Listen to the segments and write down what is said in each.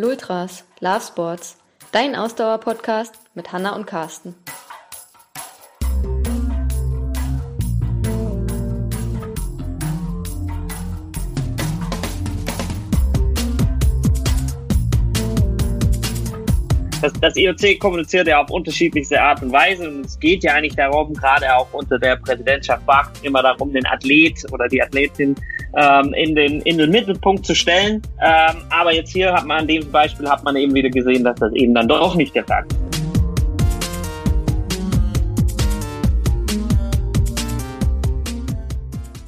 Lultras, Love Sports, dein Ausdauer-Podcast mit Hanna und Carsten. Das, das IOC kommuniziert ja auf unterschiedlichste Art und Weise und es geht ja eigentlich darum, gerade auch unter der Präsidentschaft Bach, immer darum, den Athlet oder die Athletin ähm, in, den, in den Mittelpunkt zu stellen. Ähm, aber jetzt hier hat man an dem Beispiel hat man eben wieder gesehen, dass das eben dann doch nicht der Fall ist.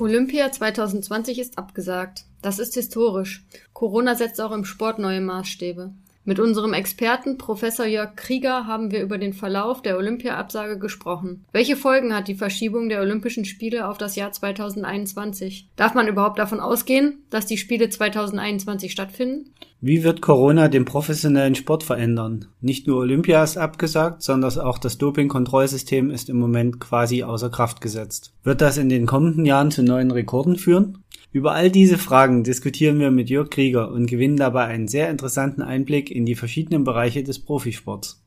Olympia 2020 ist abgesagt. Das ist historisch. Corona setzt auch im Sport neue Maßstäbe. Mit unserem Experten Professor Jörg Krieger haben wir über den Verlauf der Olympia-Absage gesprochen. Welche Folgen hat die Verschiebung der Olympischen Spiele auf das Jahr 2021? Darf man überhaupt davon ausgehen, dass die Spiele 2021 stattfinden? Wie wird Corona den professionellen Sport verändern? Nicht nur Olympia ist abgesagt, sondern auch das Doping-Kontrollsystem ist im Moment quasi außer Kraft gesetzt. Wird das in den kommenden Jahren zu neuen Rekorden führen? Über all diese Fragen diskutieren wir mit Jörg Krieger und gewinnen dabei einen sehr interessanten Einblick in die verschiedenen Bereiche des Profisports.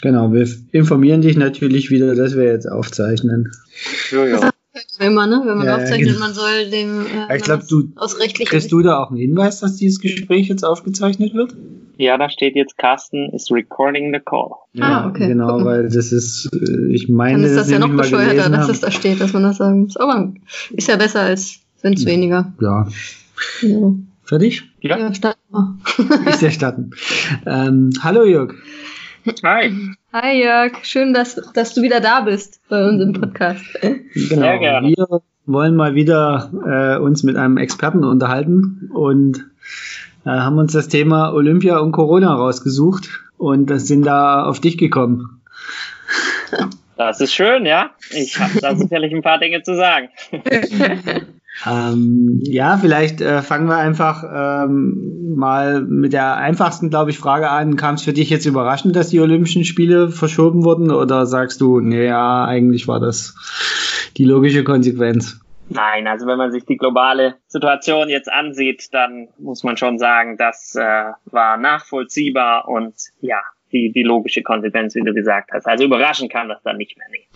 Genau, wir informieren dich natürlich wieder, dass wir jetzt aufzeichnen. Ja, ja. Immer, ne? Wenn man ja, aufzeichnet, genau. man soll dem äh, ich glaube, du aus rechtlichen kriegst du da auch einen Hinweis, dass dieses Gespräch jetzt aufgezeichnet wird? Ja, da steht jetzt Carsten is recording the call. Ja, ah, okay. Genau, weil das ist, äh, ich meine, Dann ist das ja noch bescheuerter, dass es da steht, dass man das sagen muss. Aber ist ja besser, als wenn es weniger. Ja. ja. Fertig? Ja. ja starten wir. Ich starten. Ähm, hallo Jörg. Hi. Hi Jörg, schön, dass, dass du wieder da bist bei uns im Podcast. Genau. Sehr gerne. Wir wollen mal wieder äh, uns mit einem Experten unterhalten und äh, haben uns das Thema Olympia und Corona rausgesucht und sind da auf dich gekommen. Das ist schön, ja. Ich habe da sicherlich ein paar Dinge zu sagen. Ähm, ja, vielleicht äh, fangen wir einfach ähm, mal mit der einfachsten, glaube ich, Frage an. Kam es für dich jetzt überraschend, dass die Olympischen Spiele verschoben wurden oder sagst du, naja, eigentlich war das die logische Konsequenz? Nein, also wenn man sich die globale Situation jetzt ansieht, dann muss man schon sagen, das äh, war nachvollziehbar und ja, die, die logische Konsequenz, wie du gesagt hast. Also überraschen kann das dann nicht mehr. Nee.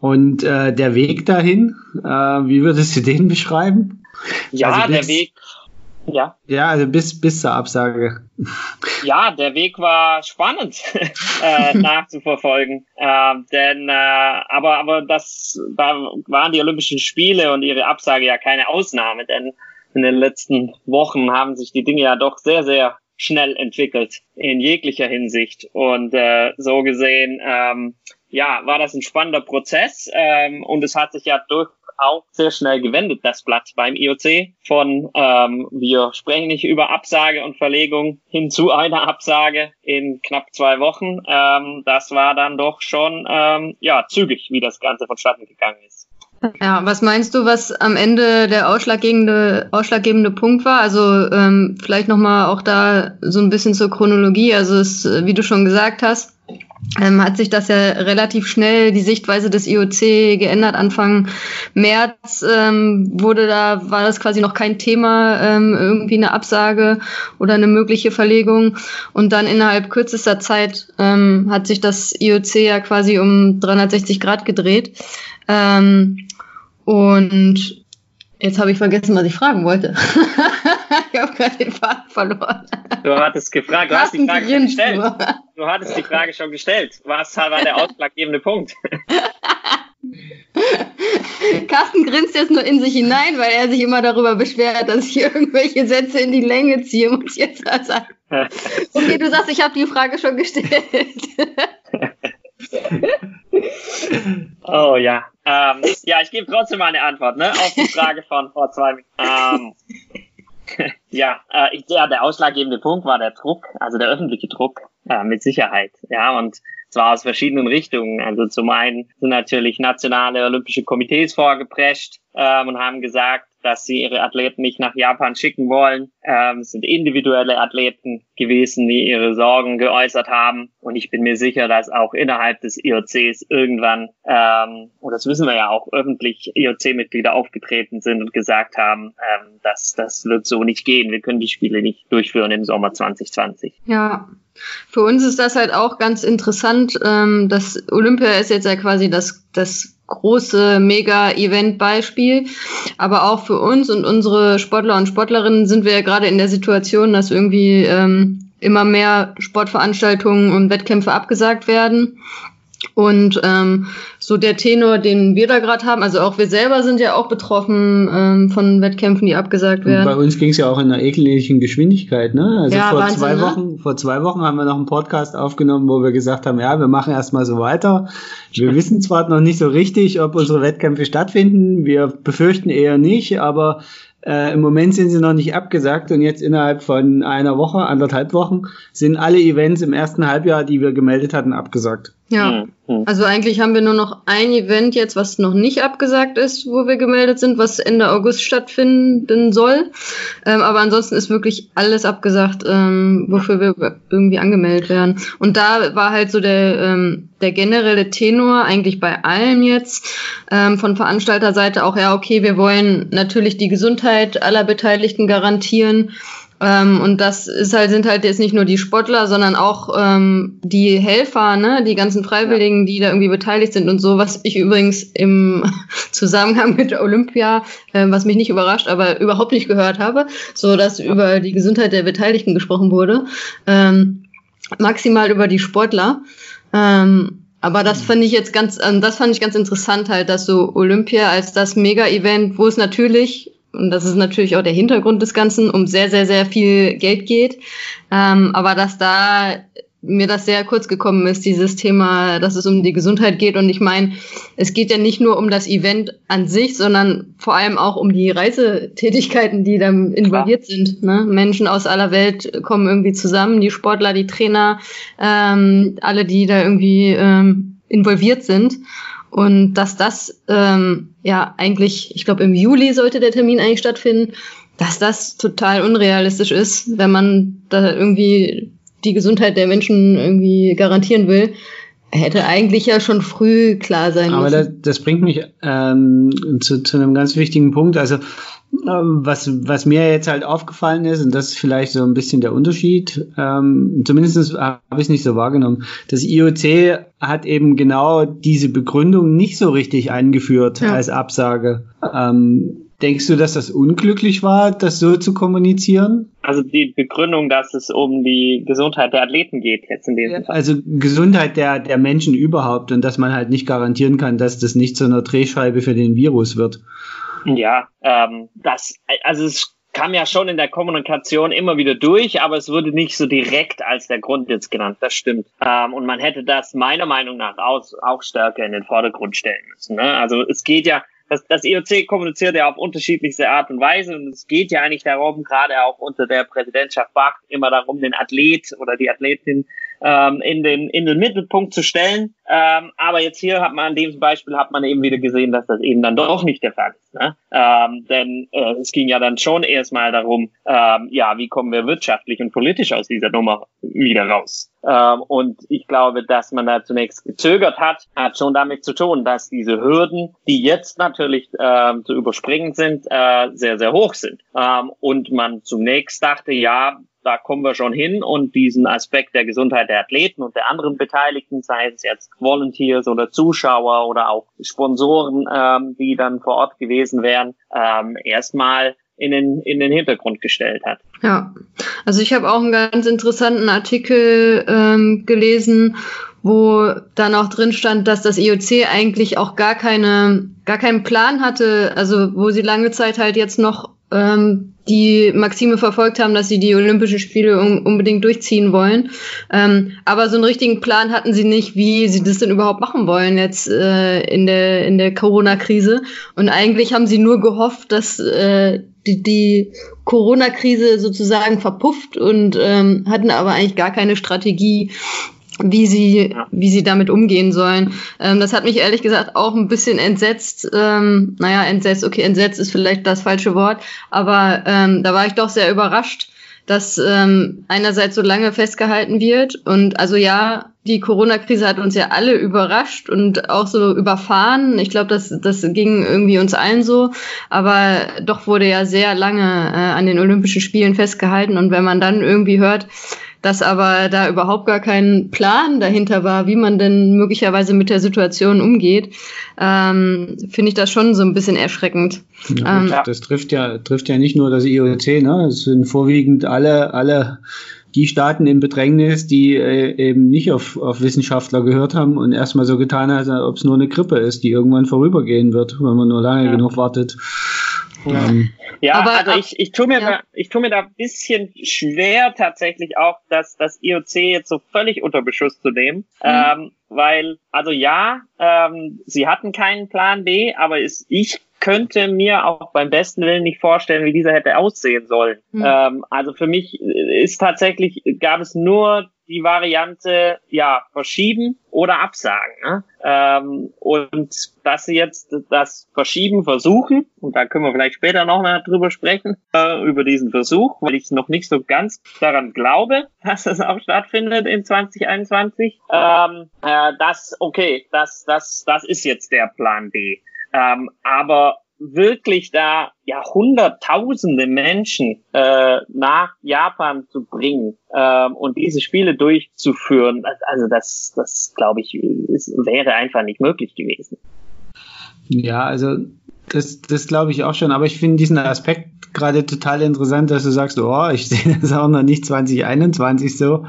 Und äh, der Weg dahin, äh, wie würdest du den beschreiben? Ja, also der Weg. Ja. Ja, also bis, bis zur Absage. Ja, der Weg war spannend äh, nachzuverfolgen. Äh, denn äh, aber aber das da waren die Olympischen Spiele und ihre Absage ja keine Ausnahme, denn in den letzten Wochen haben sich die Dinge ja doch sehr sehr schnell entwickelt in jeglicher Hinsicht und äh, so gesehen ähm, ja, war das ein spannender Prozess ähm, und es hat sich ja durch auch sehr schnell gewendet, das Blatt beim IOC von ähm, wir sprechen nicht über Absage und Verlegung hin zu einer Absage in knapp zwei Wochen. Ähm, das war dann doch schon ähm, ja zügig, wie das Ganze vonstatten gegangen ist. Ja, was meinst du, was am Ende der ausschlaggebende, ausschlaggebende Punkt war? Also ähm, vielleicht nochmal auch da so ein bisschen zur Chronologie. Also es, wie du schon gesagt hast, ähm, hat sich das ja relativ schnell die Sichtweise des IOC geändert. Anfang März ähm, wurde da, war das quasi noch kein Thema, ähm, irgendwie eine Absage oder eine mögliche Verlegung. Und dann innerhalb kürzester Zeit ähm, hat sich das IOC ja quasi um 360 Grad gedreht. Ähm, und Jetzt habe ich vergessen, was ich fragen wollte. ich habe gerade den Faden verloren. Du hattest gefragt, du hast die Frage schon gestellt. Du hattest die Frage schon gestellt. Was war der ausschlaggebende Punkt? Carsten grinst jetzt nur in sich hinein, weil er sich immer darüber beschwert, dass ich irgendwelche Sätze in die Länge ziehe, muss ich jetzt mal sagen. Okay, du sagst, ich habe die Frage schon gestellt. oh ja. Ähm, ja, ich gebe trotzdem mal eine Antwort ne, auf die Frage von vor zwei Minuten. Ähm, ja, äh, ja, der ausschlaggebende Punkt war der Druck, also der öffentliche Druck, äh, mit Sicherheit. Ja, und zwar aus verschiedenen Richtungen. Also zum einen sind natürlich nationale olympische Komitees vorgeprescht ähm, und haben gesagt, dass sie ihre Athleten nicht nach Japan schicken wollen. Ähm, es sind individuelle Athleten gewesen, die ihre Sorgen geäußert haben. Und ich bin mir sicher, dass auch innerhalb des IOCs irgendwann, ähm, und das wissen wir ja auch, öffentlich IOC-Mitglieder aufgetreten sind und gesagt haben, ähm, dass das wird so nicht gehen. Wir können die Spiele nicht durchführen im Sommer 2020. Ja, für uns ist das halt auch ganz interessant. Ähm, das Olympia ist jetzt ja quasi das, das große Mega-Event-Beispiel. Aber auch für uns und unsere Sportler und Sportlerinnen sind wir ja gerade in der Situation, dass irgendwie ähm, immer mehr Sportveranstaltungen und Wettkämpfe abgesagt werden. Und ähm, so der Tenor, den wir da gerade haben, also auch wir selber sind ja auch betroffen ähm, von Wettkämpfen, die abgesagt werden. Und bei uns ging es ja auch in einer ekligen Geschwindigkeit, ne? Also ja, vor Wahnsinn, zwei ne? Wochen, vor zwei Wochen haben wir noch einen Podcast aufgenommen, wo wir gesagt haben, ja, wir machen erstmal so weiter. Wir wissen zwar noch nicht so richtig, ob unsere Wettkämpfe stattfinden, wir befürchten eher nicht, aber äh, Im Moment sind sie noch nicht abgesagt und jetzt innerhalb von einer Woche, anderthalb Wochen, sind alle Events im ersten Halbjahr, die wir gemeldet hatten, abgesagt. Ja, mhm. also eigentlich haben wir nur noch ein Event jetzt, was noch nicht abgesagt ist, wo wir gemeldet sind, was Ende August stattfinden soll. Ähm, aber ansonsten ist wirklich alles abgesagt, ähm, wofür wir irgendwie angemeldet werden. Und da war halt so der, ähm, der generelle Tenor eigentlich bei allem jetzt ähm, von Veranstalterseite auch, ja, okay, wir wollen natürlich die Gesundheit aller Beteiligten garantieren. Ähm, und das ist halt, sind halt jetzt nicht nur die Sportler, sondern auch ähm, die Helfer, ne, die ganzen Freiwilligen, die da irgendwie beteiligt sind und so, was ich übrigens im Zusammenhang mit Olympia, äh, was mich nicht überrascht, aber überhaupt nicht gehört habe, so dass über die Gesundheit der Beteiligten gesprochen wurde. Ähm, maximal über die Sportler. Ähm, aber das fand ich jetzt ganz, ähm, das fand ich ganz interessant halt, dass so Olympia als das Mega-Event, wo es natürlich und das ist natürlich auch der Hintergrund des Ganzen, um sehr, sehr, sehr viel Geld geht. Ähm, aber dass da mir das sehr kurz gekommen ist, dieses Thema, dass es um die Gesundheit geht. Und ich meine, es geht ja nicht nur um das Event an sich, sondern vor allem auch um die Reisetätigkeiten, die da involviert Klar. sind. Ne? Menschen aus aller Welt kommen irgendwie zusammen, die Sportler, die Trainer, ähm, alle, die da irgendwie ähm, involviert sind. Und dass das ähm, ja eigentlich, ich glaube im Juli sollte der Termin eigentlich stattfinden, dass das total unrealistisch ist, wenn man da irgendwie die Gesundheit der Menschen irgendwie garantieren will. Hätte eigentlich ja schon früh klar sein Aber müssen. Aber das, das bringt mich ähm, zu, zu einem ganz wichtigen Punkt. Also was, was mir jetzt halt aufgefallen ist, und das ist vielleicht so ein bisschen der Unterschied, ähm, zumindest habe ich es nicht so wahrgenommen. Das IOC hat eben genau diese Begründung nicht so richtig eingeführt ja. als Absage. Ähm, denkst du, dass das unglücklich war, das so zu kommunizieren? Also die Begründung, dass es um die Gesundheit der Athleten geht jetzt in dem ja. Fall. Also Gesundheit der, der Menschen überhaupt und dass man halt nicht garantieren kann, dass das nicht zu einer Drehscheibe für den Virus wird. Ja, ähm, das, also es kam ja schon in der Kommunikation immer wieder durch, aber es wurde nicht so direkt als der Grund jetzt genannt. Das stimmt. Ähm, und man hätte das meiner Meinung nach auch, auch stärker in den Vordergrund stellen müssen. Ne? Also es geht ja, das, das IOC kommuniziert ja auf unterschiedlichste Art und Weise und es geht ja eigentlich darum, gerade auch unter der Präsidentschaft Bach, immer darum, den Athlet oder die Athletin ähm, in, den, in den Mittelpunkt zu stellen. Ähm, aber jetzt hier hat man an dem Beispiel hat man eben wieder gesehen, dass das eben dann doch nicht der Fall ist. Ne? Ähm, denn äh, es ging ja dann schon erstmal darum, ähm, ja, wie kommen wir wirtschaftlich und politisch aus dieser Nummer wieder raus? Ähm, und ich glaube, dass man da zunächst gezögert hat, hat schon damit zu tun, dass diese Hürden, die jetzt natürlich ähm, zu überspringen sind, äh, sehr, sehr hoch sind. Ähm, und man zunächst dachte, ja, da kommen wir schon hin. Und diesen Aspekt der Gesundheit der Athleten und der anderen Beteiligten, sei es jetzt Volunteers oder Zuschauer oder auch Sponsoren, ähm, die dann vor Ort gewesen wären, ähm, erstmal in den, in den Hintergrund gestellt hat. Ja, also ich habe auch einen ganz interessanten Artikel ähm, gelesen, wo dann auch drin stand, dass das IOC eigentlich auch gar keine, gar keinen Plan hatte, also wo sie lange Zeit halt jetzt noch ähm, die Maxime verfolgt haben, dass sie die Olympischen Spiele un unbedingt durchziehen wollen. Ähm, aber so einen richtigen Plan hatten sie nicht, wie sie das denn überhaupt machen wollen jetzt äh, in der, in der Corona-Krise. Und eigentlich haben sie nur gehofft, dass äh, die, die Corona-Krise sozusagen verpufft und ähm, hatten aber eigentlich gar keine Strategie, wie sie, wie sie damit umgehen sollen. Ähm, das hat mich ehrlich gesagt auch ein bisschen entsetzt. Ähm, naja, entsetzt, okay, entsetzt ist vielleicht das falsche Wort, aber ähm, da war ich doch sehr überrascht, dass ähm, einerseits so lange festgehalten wird und also ja, die Corona-Krise hat uns ja alle überrascht und auch so überfahren. Ich glaube, das, das ging irgendwie uns allen so. Aber doch wurde ja sehr lange äh, an den Olympischen Spielen festgehalten. Und wenn man dann irgendwie hört, dass aber da überhaupt gar kein Plan dahinter war, wie man denn möglicherweise mit der Situation umgeht, ähm, finde ich das schon so ein bisschen erschreckend. Ja, ähm, das trifft ja, trifft ja nicht nur das IOC, ne? Es sind vorwiegend alle, alle die Staaten in Bedrängnis, die äh, eben nicht auf, auf Wissenschaftler gehört haben und erstmal so getan haben, als ob es nur eine Grippe ist, die irgendwann vorübergehen wird, wenn man nur lange ja. genug wartet. Ja, ähm, ja aber, also ich, ich tue mir ja. da, ich tue mir da ein bisschen schwer tatsächlich auch, dass das IOC jetzt so völlig unter Beschuss zu nehmen, mhm. ähm, weil also ja, ähm, sie hatten keinen Plan B, aber ist, ich könnte mir auch beim besten Willen nicht vorstellen, wie dieser hätte aussehen sollen. Mhm. Ähm, also für mich ist tatsächlich, gab es nur die Variante, ja, verschieben oder absagen. Ne? Ähm, und dass sie jetzt das Verschieben versuchen, und da können wir vielleicht später noch mal drüber sprechen, äh, über diesen Versuch, weil ich noch nicht so ganz daran glaube, dass das auch stattfindet in 2021. Ähm, äh, das, okay, das, das, das ist jetzt der Plan B. Ähm, aber wirklich da ja hunderttausende Menschen äh, nach Japan zu bringen ähm, und diese Spiele durchzuführen, also das, das glaube ich, ist, wäre einfach nicht möglich gewesen. Ja, also das, das glaube ich auch schon, aber ich finde diesen Aspekt gerade total interessant, dass du sagst, oh, ich sehe das auch noch nicht 2021 so.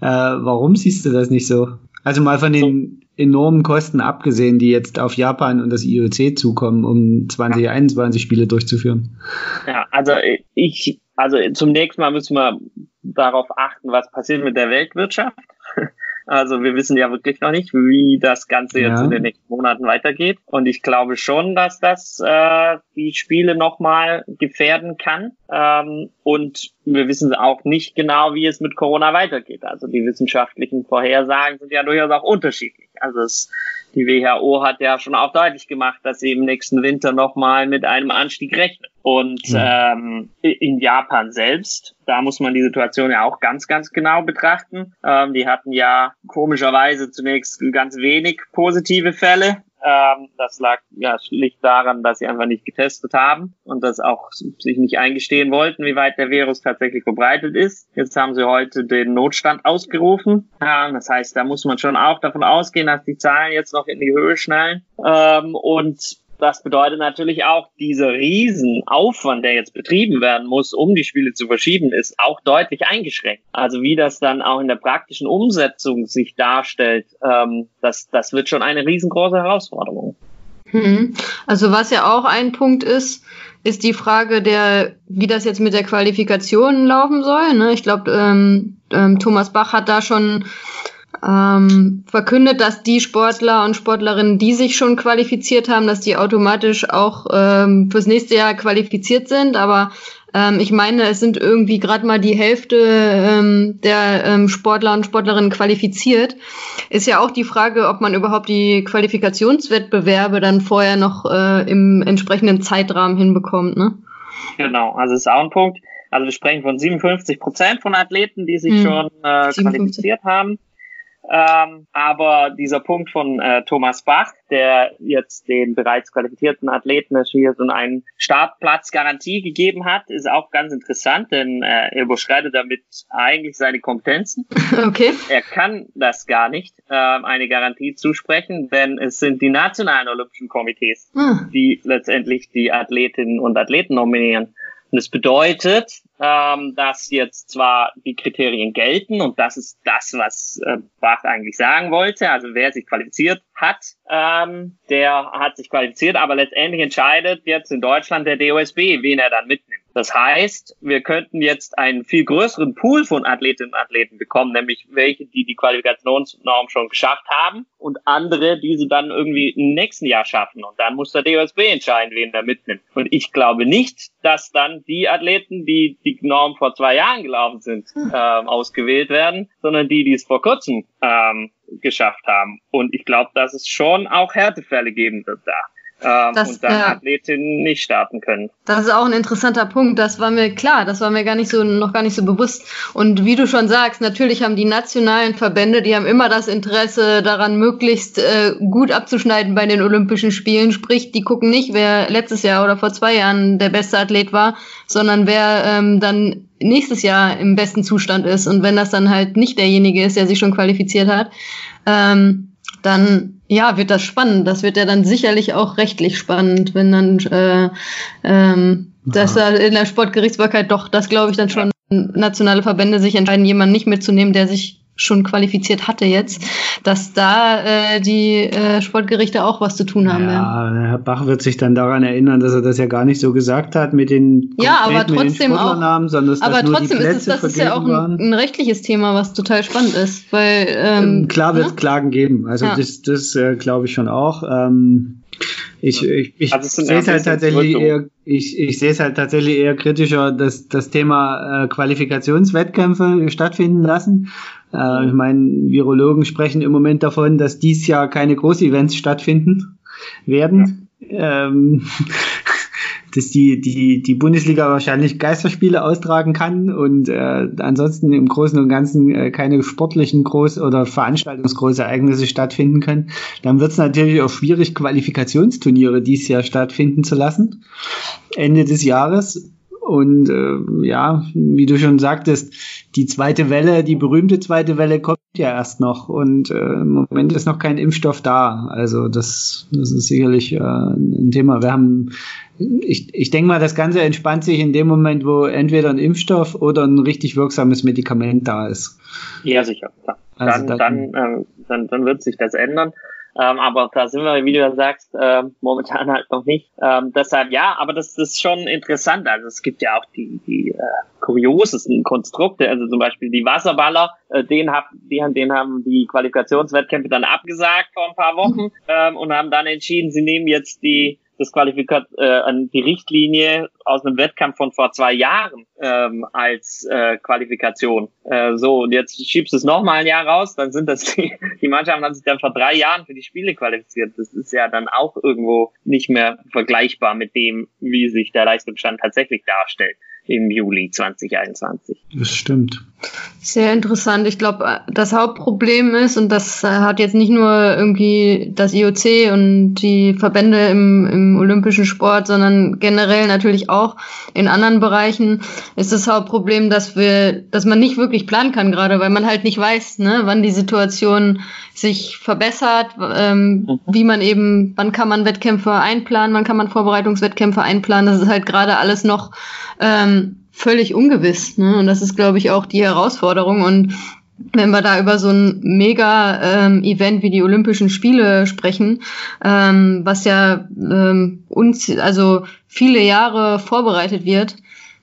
Äh, warum siehst du das nicht so? Also mal von den enormen Kosten abgesehen, die jetzt auf Japan und das IOC zukommen, um 2021 Spiele durchzuführen? Ja, also ich, also zunächst mal müssen wir darauf achten, was passiert mit der Weltwirtschaft. Also wir wissen ja wirklich noch nicht, wie das Ganze jetzt ja. in den nächsten Monaten weitergeht. Und ich glaube schon, dass das äh, die Spiele nochmal gefährden kann. Ähm, und wir wissen auch nicht genau, wie es mit Corona weitergeht. Also die wissenschaftlichen Vorhersagen sind ja durchaus auch unterschiedlich. Also es, die WHO hat ja schon auch deutlich gemacht, dass sie im nächsten Winter nochmal mit einem Anstieg rechnet. Und mhm. ähm, in Japan selbst, da muss man die Situation ja auch ganz, ganz genau betrachten. Ähm, die hatten ja komischerweise zunächst ganz wenig positive Fälle ähm, das lag ja schlicht daran, dass sie einfach nicht getestet haben und das auch sich nicht eingestehen wollten, wie weit der Virus tatsächlich verbreitet ist. Jetzt haben sie heute den Notstand ausgerufen. Ähm, das heißt, da muss man schon auch davon ausgehen, dass die Zahlen jetzt noch in die Höhe schnallen. Ähm, und das bedeutet natürlich auch, dieser Riesenaufwand, der jetzt betrieben werden muss, um die Spiele zu verschieben, ist auch deutlich eingeschränkt. Also wie das dann auch in der praktischen Umsetzung sich darstellt, ähm, das, das wird schon eine riesengroße Herausforderung. Hm. Also was ja auch ein Punkt ist, ist die Frage der, wie das jetzt mit der Qualifikation laufen soll. Ne? Ich glaube, ähm, ähm, Thomas Bach hat da schon ähm, verkündet, dass die Sportler und Sportlerinnen, die sich schon qualifiziert haben, dass die automatisch auch ähm, fürs nächste Jahr qualifiziert sind. Aber ähm, ich meine, es sind irgendwie gerade mal die Hälfte ähm, der ähm, Sportler und Sportlerinnen qualifiziert. Ist ja auch die Frage, ob man überhaupt die Qualifikationswettbewerbe dann vorher noch äh, im entsprechenden Zeitrahmen hinbekommt. Ne? Genau, also ist auch ein Punkt. Also wir sprechen von 57 Prozent von Athleten, die sich hm, schon äh, qualifiziert haben. Ähm, aber dieser Punkt von äh, Thomas Bach, der jetzt den bereits qualifizierten Athleten hier so einen Startplatzgarantie gegeben hat, ist auch ganz interessant, denn äh, er überschreitet damit eigentlich seine Kompetenzen. Okay. Er kann das gar nicht, äh, eine Garantie zusprechen, denn es sind die nationalen Olympischen Komitees, hm. die letztendlich die Athletinnen und Athleten nominieren. Und es bedeutet, ähm, dass jetzt zwar die Kriterien gelten und das ist das, was äh, Bach eigentlich sagen wollte. Also wer sich qualifiziert hat, ähm, der hat sich qualifiziert, aber letztendlich entscheidet jetzt in Deutschland der DOSB, wen er dann mitnimmt. Das heißt, wir könnten jetzt einen viel größeren Pool von Athletinnen und Athleten bekommen, nämlich welche, die die Qualifikationsnorm schon geschafft haben und andere, die sie dann irgendwie im nächsten Jahr schaffen. Und dann muss der DOSB entscheiden, wen er mitnimmt. Und ich glaube nicht, dass dann die Athleten, die die Norm vor zwei Jahren gelaufen sind, ähm, ausgewählt werden, sondern die, die es vor kurzem ähm, geschafft haben. Und ich glaube, dass es schon auch Härtefälle geben wird da ähm, das, und dann ja. Athletinnen nicht starten können. Das ist auch ein interessanter Punkt. Das war mir klar, das war mir gar nicht so noch gar nicht so bewusst. Und wie du schon sagst, natürlich haben die nationalen Verbände, die haben immer das Interesse daran, möglichst äh, gut abzuschneiden bei den Olympischen Spielen. Sprich, die gucken nicht, wer letztes Jahr oder vor zwei Jahren der beste Athlet war, sondern wer ähm, dann nächstes Jahr im besten Zustand ist. Und wenn das dann halt nicht derjenige ist, der sich schon qualifiziert hat, ähm, dann ja, wird das spannend. Das wird ja dann sicherlich auch rechtlich spannend, wenn dann äh, ähm, dass da in der Sportgerichtsbarkeit doch, das glaube ich dann schon nationale Verbände sich entscheiden, jemanden nicht mitzunehmen, der sich schon qualifiziert hatte jetzt, dass da äh, die äh, Sportgerichte auch was zu tun haben. Ja, ja, Herr Bach wird sich dann daran erinnern, dass er das ja gar nicht so gesagt hat mit den ja, aber trotzdem auch. sondern dass aber trotzdem ist es, das ist ja auch ein, ein, rechtliches Thema, was total spannend ist, weil ähm, ähm klar wird es ne? Klagen geben. Also ja. das, das äh, glaube ich schon auch. Ähm, ich, ich, ich also sehe es halt tatsächlich eher, ich, ich sehe es halt tatsächlich eher kritischer, dass das Thema äh, Qualifikationswettkämpfe stattfinden lassen. Äh, ich meine, Virologen sprechen im Moment davon, dass dies Jahr keine Großevents stattfinden werden. Ja. Ähm, dass die, die, die Bundesliga wahrscheinlich Geisterspiele austragen kann und äh, ansonsten im Großen und Ganzen äh, keine sportlichen Groß- oder Veranstaltungsgroßereignisse stattfinden können, dann wird es natürlich auch schwierig, Qualifikationsturniere dieses Jahr stattfinden zu lassen. Ende des Jahres. Und äh, ja, wie du schon sagtest, die zweite Welle, die berühmte zweite Welle kommt ja erst noch und äh, im Moment ist noch kein Impfstoff da. Also das, das ist sicherlich äh, ein Thema. Wir haben, ich, ich denke mal, das Ganze entspannt sich in dem Moment, wo entweder ein Impfstoff oder ein richtig wirksames Medikament da ist. Ja, sicher. Also dann, dann, dann, äh, dann, dann wird sich das ändern. Ähm, aber da sind wir, wie du sagst, äh, momentan halt noch nicht. Ähm, deshalb ja, aber das, das ist schon interessant. Also es gibt ja auch die, die äh, kuriosesten Konstrukte, also zum Beispiel die Wasserballer, äh, den, hab, die, den haben die Qualifikationswettkämpfe dann abgesagt vor ein paar Wochen ähm, und haben dann entschieden, sie nehmen jetzt die das Qualifikat äh, die Richtlinie aus einem Wettkampf von vor zwei Jahren ähm, als äh, Qualifikation. Äh, so, und jetzt schiebst du es nochmal ein Jahr raus, dann sind das die, die Mannschaften haben sich dann vor drei Jahren für die Spiele qualifiziert. Das ist ja dann auch irgendwo nicht mehr vergleichbar mit dem, wie sich der Leistungsstand tatsächlich darstellt im Juli 2021. Das stimmt. Sehr interessant. Ich glaube, das Hauptproblem ist, und das hat jetzt nicht nur irgendwie das IOC und die Verbände im, im olympischen Sport, sondern generell natürlich auch in anderen Bereichen, ist das Hauptproblem, dass wir, dass man nicht wirklich planen kann gerade, weil man halt nicht weiß, ne, wann die Situation sich verbessert, ähm, mhm. wie man eben, wann kann man Wettkämpfe einplanen, wann kann man Vorbereitungswettkämpfe einplanen. Das ist halt gerade alles noch ähm, völlig ungewiss. Ne? Und das ist, glaube ich, auch die Herausforderung. Und wenn wir da über so ein Mega-Event ähm, wie die Olympischen Spiele sprechen, ähm, was ja ähm, uns, also viele Jahre vorbereitet wird,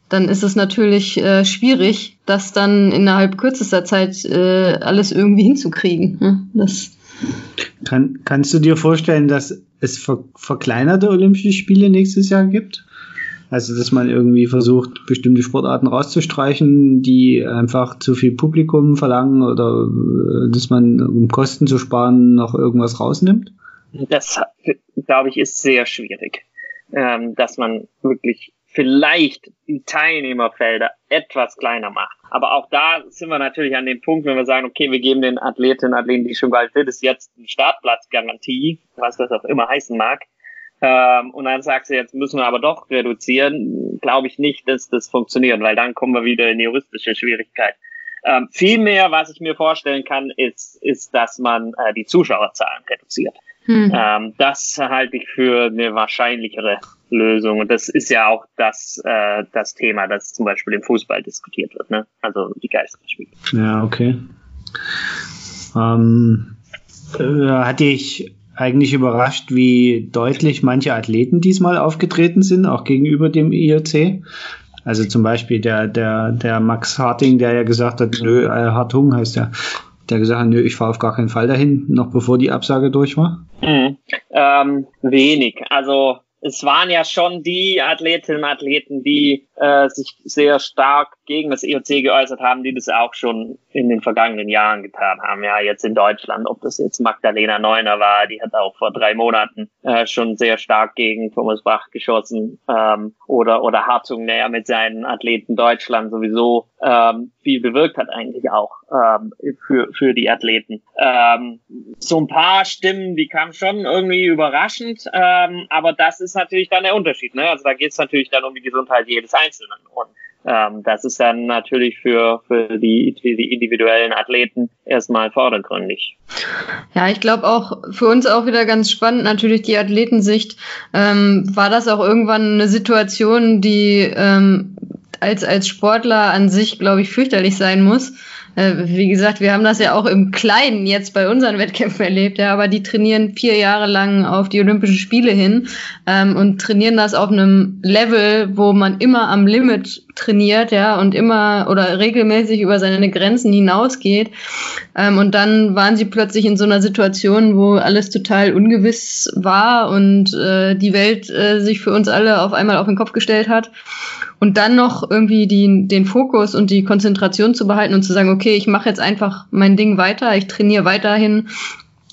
dann ist es natürlich äh, schwierig, das dann innerhalb kürzester Zeit äh, alles irgendwie hinzukriegen. Ne? Das Kann, kannst du dir vorstellen, dass es ver verkleinerte Olympische Spiele nächstes Jahr gibt? Also, dass man irgendwie versucht, bestimmte Sportarten rauszustreichen, die einfach zu viel Publikum verlangen oder äh, dass man, um Kosten zu sparen, noch irgendwas rausnimmt? Das, glaube ich, ist sehr schwierig, ähm, dass man wirklich vielleicht die Teilnehmerfelder etwas kleiner macht. Aber auch da sind wir natürlich an dem Punkt, wenn wir sagen, okay, wir geben den Athletinnen und Athleten, die schon bald sind, ist jetzt eine Startplatzgarantie, was das auch immer heißen mag ähm, und dann sagst du, jetzt müssen wir aber doch reduzieren, glaube ich nicht, dass das funktioniert, weil dann kommen wir wieder in juristische Schwierigkeit. Ähm, Vielmehr, was ich mir vorstellen kann, ist, ist dass man äh, die Zuschauerzahlen reduziert. Hm. Ähm, das halte ich für eine wahrscheinlichere Lösung. Und das ist ja auch das, äh, das Thema, das zum Beispiel im Fußball diskutiert wird, ne? Also die Geisterspiele. Ja, okay. Ähm, äh, hatte ich eigentlich überrascht, wie deutlich manche Athleten diesmal aufgetreten sind, auch gegenüber dem IOC. Also zum Beispiel der, der, der Max Harting, der ja gesagt hat, nö, äh, Hartung heißt der, der gesagt hat, nö, ich fahre auf gar keinen Fall dahin, noch bevor die Absage durch war? Mhm. Ähm, wenig. Also es waren ja schon die Athletinnen und Athleten, die äh, sich sehr stark gegen das IOC geäußert haben, die das auch schon in den vergangenen Jahren getan haben. Ja, jetzt in Deutschland, ob das jetzt Magdalena Neuner war, die hat auch vor drei Monaten äh, schon sehr stark gegen Thomas Bach geschossen ähm, oder oder Hartung, der mit seinen Athleten Deutschland sowieso ähm, viel bewirkt hat eigentlich auch ähm, für für die Athleten. Ähm, so ein paar Stimmen, die kamen schon irgendwie überraschend, ähm, aber das ist natürlich dann der Unterschied. Ne? Also da geht es natürlich dann um die Gesundheit jedes Einzelnen. Einzelnen. Und ähm, das ist dann natürlich für, für die, die individuellen Athleten erstmal vordergründig. Ja, ich glaube auch für uns auch wieder ganz spannend, natürlich die Athletensicht. Ähm, war das auch irgendwann eine Situation, die ähm, als, als Sportler an sich, glaube ich, fürchterlich sein muss? Äh, wie gesagt, wir haben das ja auch im Kleinen jetzt bei unseren Wettkämpfen erlebt, ja, aber die trainieren vier Jahre lang auf die Olympischen Spiele hin ähm, und trainieren das auf einem Level, wo man immer am Limit trainiert, ja, und immer oder regelmäßig über seine Grenzen hinausgeht. Ähm, und dann waren sie plötzlich in so einer Situation, wo alles total ungewiss war und äh, die Welt äh, sich für uns alle auf einmal auf den Kopf gestellt hat. Und dann noch irgendwie die, den Fokus und die Konzentration zu behalten und zu sagen, okay, ich mache jetzt einfach mein Ding weiter, ich trainiere weiterhin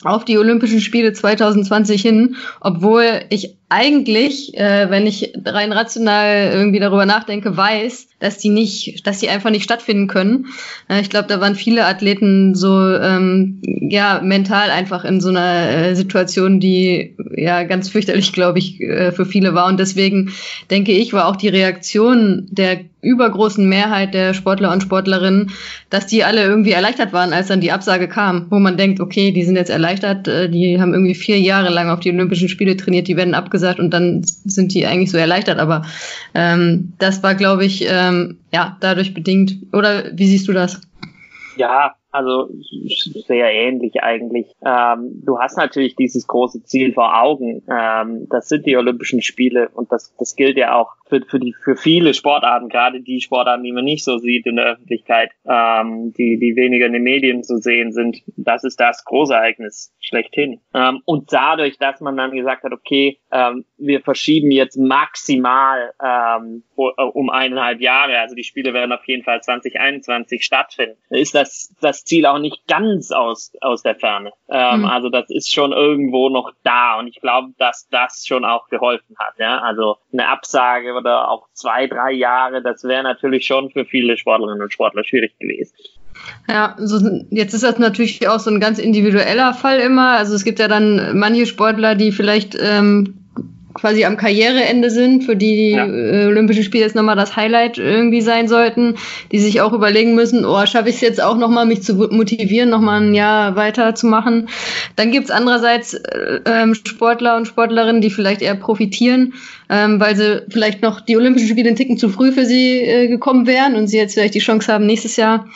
auf die Olympischen Spiele 2020 hin, obwohl ich eigentlich, äh, wenn ich rein rational irgendwie darüber nachdenke, weiß, dass die nicht, dass die einfach nicht stattfinden können. Äh, ich glaube, da waren viele Athleten so ähm, ja mental einfach in so einer äh, Situation, die ja ganz fürchterlich, glaube ich, äh, für viele war. Und deswegen denke ich, war auch die Reaktion der übergroßen Mehrheit der Sportler und Sportlerinnen, dass die alle irgendwie erleichtert waren, als dann die Absage kam, wo man denkt, okay, die sind jetzt erleichtert, äh, die haben irgendwie vier Jahre lang auf die Olympischen Spiele trainiert, die werden abgesagt und dann sind die eigentlich so erleichtert. Aber ähm, das war, glaube ich, ähm, ja, dadurch bedingt. Oder wie siehst du das? Ja, also sehr ähnlich eigentlich. Ähm, du hast natürlich dieses große Ziel vor Augen. Ähm, das sind die Olympischen Spiele und das, das gilt ja auch für, für, die, für viele Sportarten, gerade die Sportarten, die man nicht so sieht in der Öffentlichkeit, ähm, die, die weniger in den Medien zu sehen sind. Das ist das Großereignis schlechthin. Ähm, und dadurch, dass man dann gesagt hat, okay, ähm, wir verschieben jetzt maximal ähm, um eineinhalb Jahre, also die Spiele werden auf jeden Fall 2021 stattfinden, ist das, das Ziel auch nicht ganz aus, aus der Ferne. Ähm, mhm. Also das ist schon irgendwo noch da und ich glaube, dass das schon auch geholfen hat. Ja? Also eine Absage oder auch zwei, drei Jahre, das wäre natürlich schon für viele Sportlerinnen und Sportler schwierig gewesen. Ja, so, jetzt ist das natürlich auch so ein ganz individueller Fall immer. Also es gibt ja dann manche Sportler, die vielleicht ähm, quasi am Karriereende sind, für die die ja. Äh, Olympischen Spiele jetzt nochmal das Highlight irgendwie sein sollten, die sich auch überlegen müssen, oh, schaffe ich es jetzt auch nochmal, mich zu motivieren, nochmal ein Jahr weiterzumachen. Dann gibt's andererseits äh, ähm, Sportler und Sportlerinnen, die vielleicht eher profitieren, ähm, weil sie vielleicht noch die Olympischen Spiele einen Ticken zu früh für sie äh, gekommen wären und sie jetzt vielleicht die Chance haben, nächstes Jahr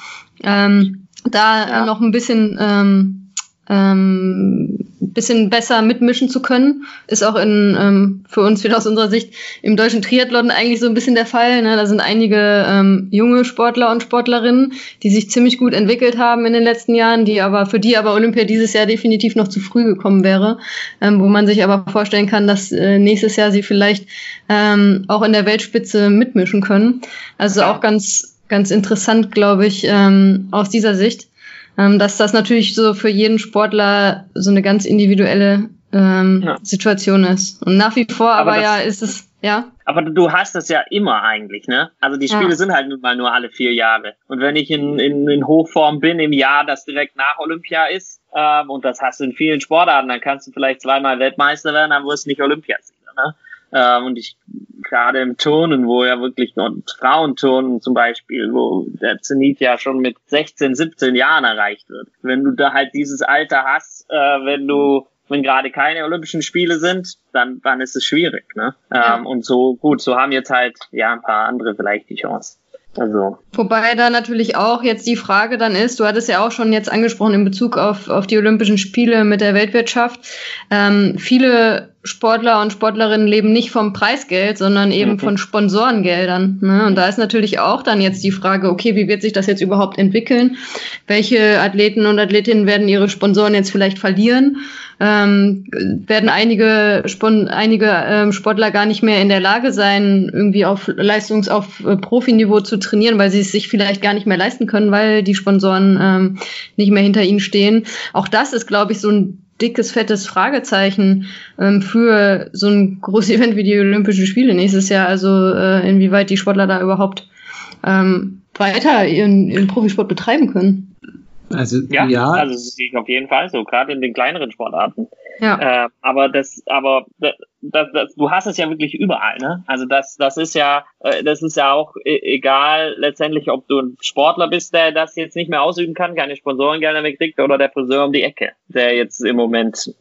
ähm, da ja. noch ein bisschen ähm, ähm, bisschen besser mitmischen zu können. Ist auch in, ähm, für uns wieder aus unserer Sicht im deutschen Triathlon eigentlich so ein bisschen der Fall. Ne? Da sind einige ähm, junge Sportler und Sportlerinnen, die sich ziemlich gut entwickelt haben in den letzten Jahren, die aber für die aber Olympia dieses Jahr definitiv noch zu früh gekommen wäre, ähm, wo man sich aber vorstellen kann, dass äh, nächstes Jahr sie vielleicht ähm, auch in der Weltspitze mitmischen können. Also auch ganz ganz interessant, glaube ich, ähm, aus dieser Sicht dass das natürlich so für jeden Sportler so eine ganz individuelle ähm, ja. Situation ist. Und nach wie vor aber, aber ja ist es, ja. Aber du hast das ja immer eigentlich, ne? Also die Spiele ja. sind halt nun mal nur alle vier Jahre. Und wenn ich in, in, in Hochform bin im Jahr, das direkt nach Olympia ist, ähm, und das hast du in vielen Sportarten, dann kannst du vielleicht zweimal Weltmeister werden, dann wirst nicht Olympiasieger, ne? Ähm, und ich gerade im Turnen, wo ja wirklich und Frauenturnen zum Beispiel, wo der Zenit ja schon mit 16, 17 Jahren erreicht wird. Wenn du da halt dieses Alter hast, äh, wenn du wenn gerade keine Olympischen Spiele sind, dann, dann ist es schwierig. Ne? Ähm, und so gut, so haben jetzt halt ja ein paar andere vielleicht die Chance. Also. Wobei da natürlich auch jetzt die Frage dann ist, du hattest ja auch schon jetzt angesprochen in Bezug auf, auf die Olympischen Spiele mit der Weltwirtschaft. Ähm, viele Sportler und Sportlerinnen leben nicht vom Preisgeld, sondern eben mhm. von Sponsorengeldern. Ne? Und da ist natürlich auch dann jetzt die Frage, okay, wie wird sich das jetzt überhaupt entwickeln? Welche Athleten und Athletinnen werden ihre Sponsoren jetzt vielleicht verlieren? Ähm, werden einige, Spon einige ähm, Sportler gar nicht mehr in der Lage sein, irgendwie auf Leistungs-, auf äh, Profiniveau zu trainieren, weil sie es sich vielleicht gar nicht mehr leisten können, weil die Sponsoren ähm, nicht mehr hinter ihnen stehen. Auch das ist, glaube ich, so ein dickes, fettes Fragezeichen ähm, für so ein großes Event wie die Olympischen Spiele nächstes Jahr. Also äh, inwieweit die Sportler da überhaupt ähm, weiter ihren, ihren Profisport betreiben können. Also ja, ja. also das sehe ich auf jeden Fall so, gerade in den kleineren Sportarten. Ja. Äh, aber das, aber das, das, du hast es ja wirklich überall, ne? Also das, das ist ja, äh, das ist ja auch e, egal letztendlich, ob du ein Sportler bist, der das jetzt nicht mehr ausüben kann, keine Sponsorengelder mehr kriegt, oder der Friseur um die Ecke, der jetzt im Moment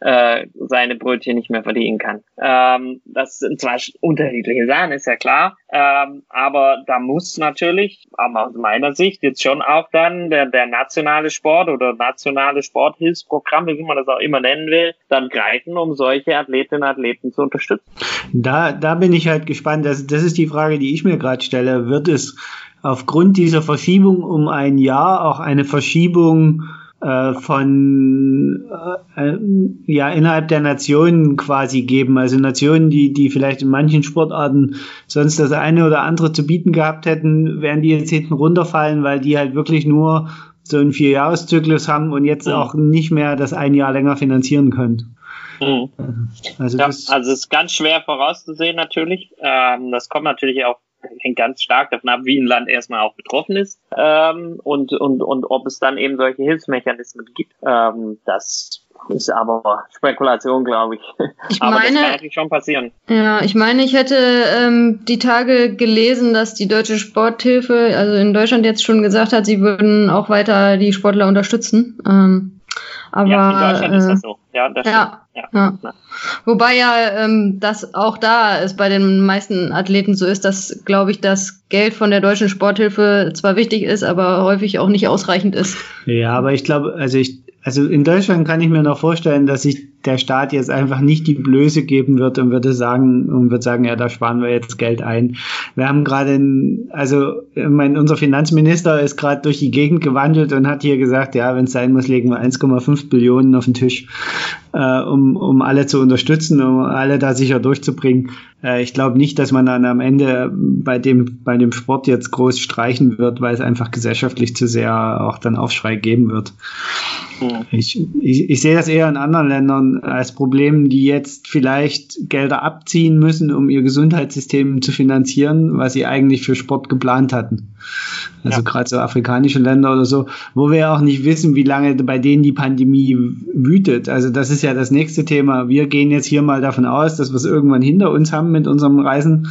äh, seine Brötchen nicht mehr verdienen kann. Ähm, das sind zwar unterschiedliche Sachen, ist ja klar, ähm, aber da muss natürlich, aber aus meiner Sicht jetzt schon auch dann der, der nationale Sport oder nationale Sporthilfsprogramme, wie man das auch immer nennen will, dann greifen, um solche Athleten Athletinnen Athleten zu unterstützen. Da, da bin ich halt gespannt. Das, das ist die Frage, die ich mir gerade stelle. Wird es aufgrund dieser Verschiebung um ein Jahr auch eine Verschiebung äh, von äh, äh, ja innerhalb der Nationen quasi geben. Also Nationen, die, die vielleicht in manchen Sportarten sonst das eine oder andere zu bieten gehabt hätten, werden die jetzt hinten runterfallen, weil die halt wirklich nur so einen Vierjahreszyklus haben und jetzt auch nicht mehr das ein Jahr länger finanzieren können. Mhm. Also, ja, also es ist ganz schwer vorauszusehen natürlich. Ähm, das kommt natürlich auch hängt ganz stark davon ab, wie ein Land erstmal auch betroffen ist ähm, und, und, und ob es dann eben solche Hilfsmechanismen gibt. Ähm, das ist aber Spekulation, glaube ich. ich aber meine, das kann natürlich schon passieren. Ja, ich meine, ich hätte ähm, die Tage gelesen, dass die deutsche Sporthilfe, also in Deutschland jetzt schon gesagt hat, sie würden auch weiter die Sportler unterstützen. Ähm, aber, ja, in Deutschland äh, ist das so. Ja, das ja, ja. ja. Wobei ja ähm, das auch da es bei den meisten Athleten so ist, dass, glaube ich, das Geld von der deutschen Sporthilfe zwar wichtig ist, aber häufig auch nicht ausreichend ist. Ja, aber ich glaube, also ich, also in Deutschland kann ich mir noch vorstellen, dass sich der Staat jetzt einfach nicht die Blöße geben wird und würde sagen und wird sagen, ja, da sparen wir jetzt Geld ein. Wir haben gerade, also mein, unser Finanzminister ist gerade durch die Gegend gewandelt und hat hier gesagt, ja, wenn es sein muss, legen wir 1,5 Billionen auf den Tisch, äh, um, um alle zu unterstützen, um alle da sicher durchzubringen. Äh, ich glaube nicht, dass man dann am Ende bei dem, bei dem Sport jetzt groß streichen wird, weil es einfach gesellschaftlich zu sehr auch dann Aufschrei geben wird. Mhm. Ich, ich, ich sehe das eher in anderen Ländern als Problem, die jetzt vielleicht Gelder abziehen müssen, um ihr Gesundheitssystem zu finanzieren, was sie eigentlich für Sport geplant hatten. Also ja. gerade so afrikanische Länder oder so, wo wir ja auch nicht wissen, wie lange bei denen die Pandemie wütet. Also das ist ja das nächste Thema. Wir gehen jetzt hier mal davon aus, dass wir es irgendwann hinter uns haben mit unserem Reisen.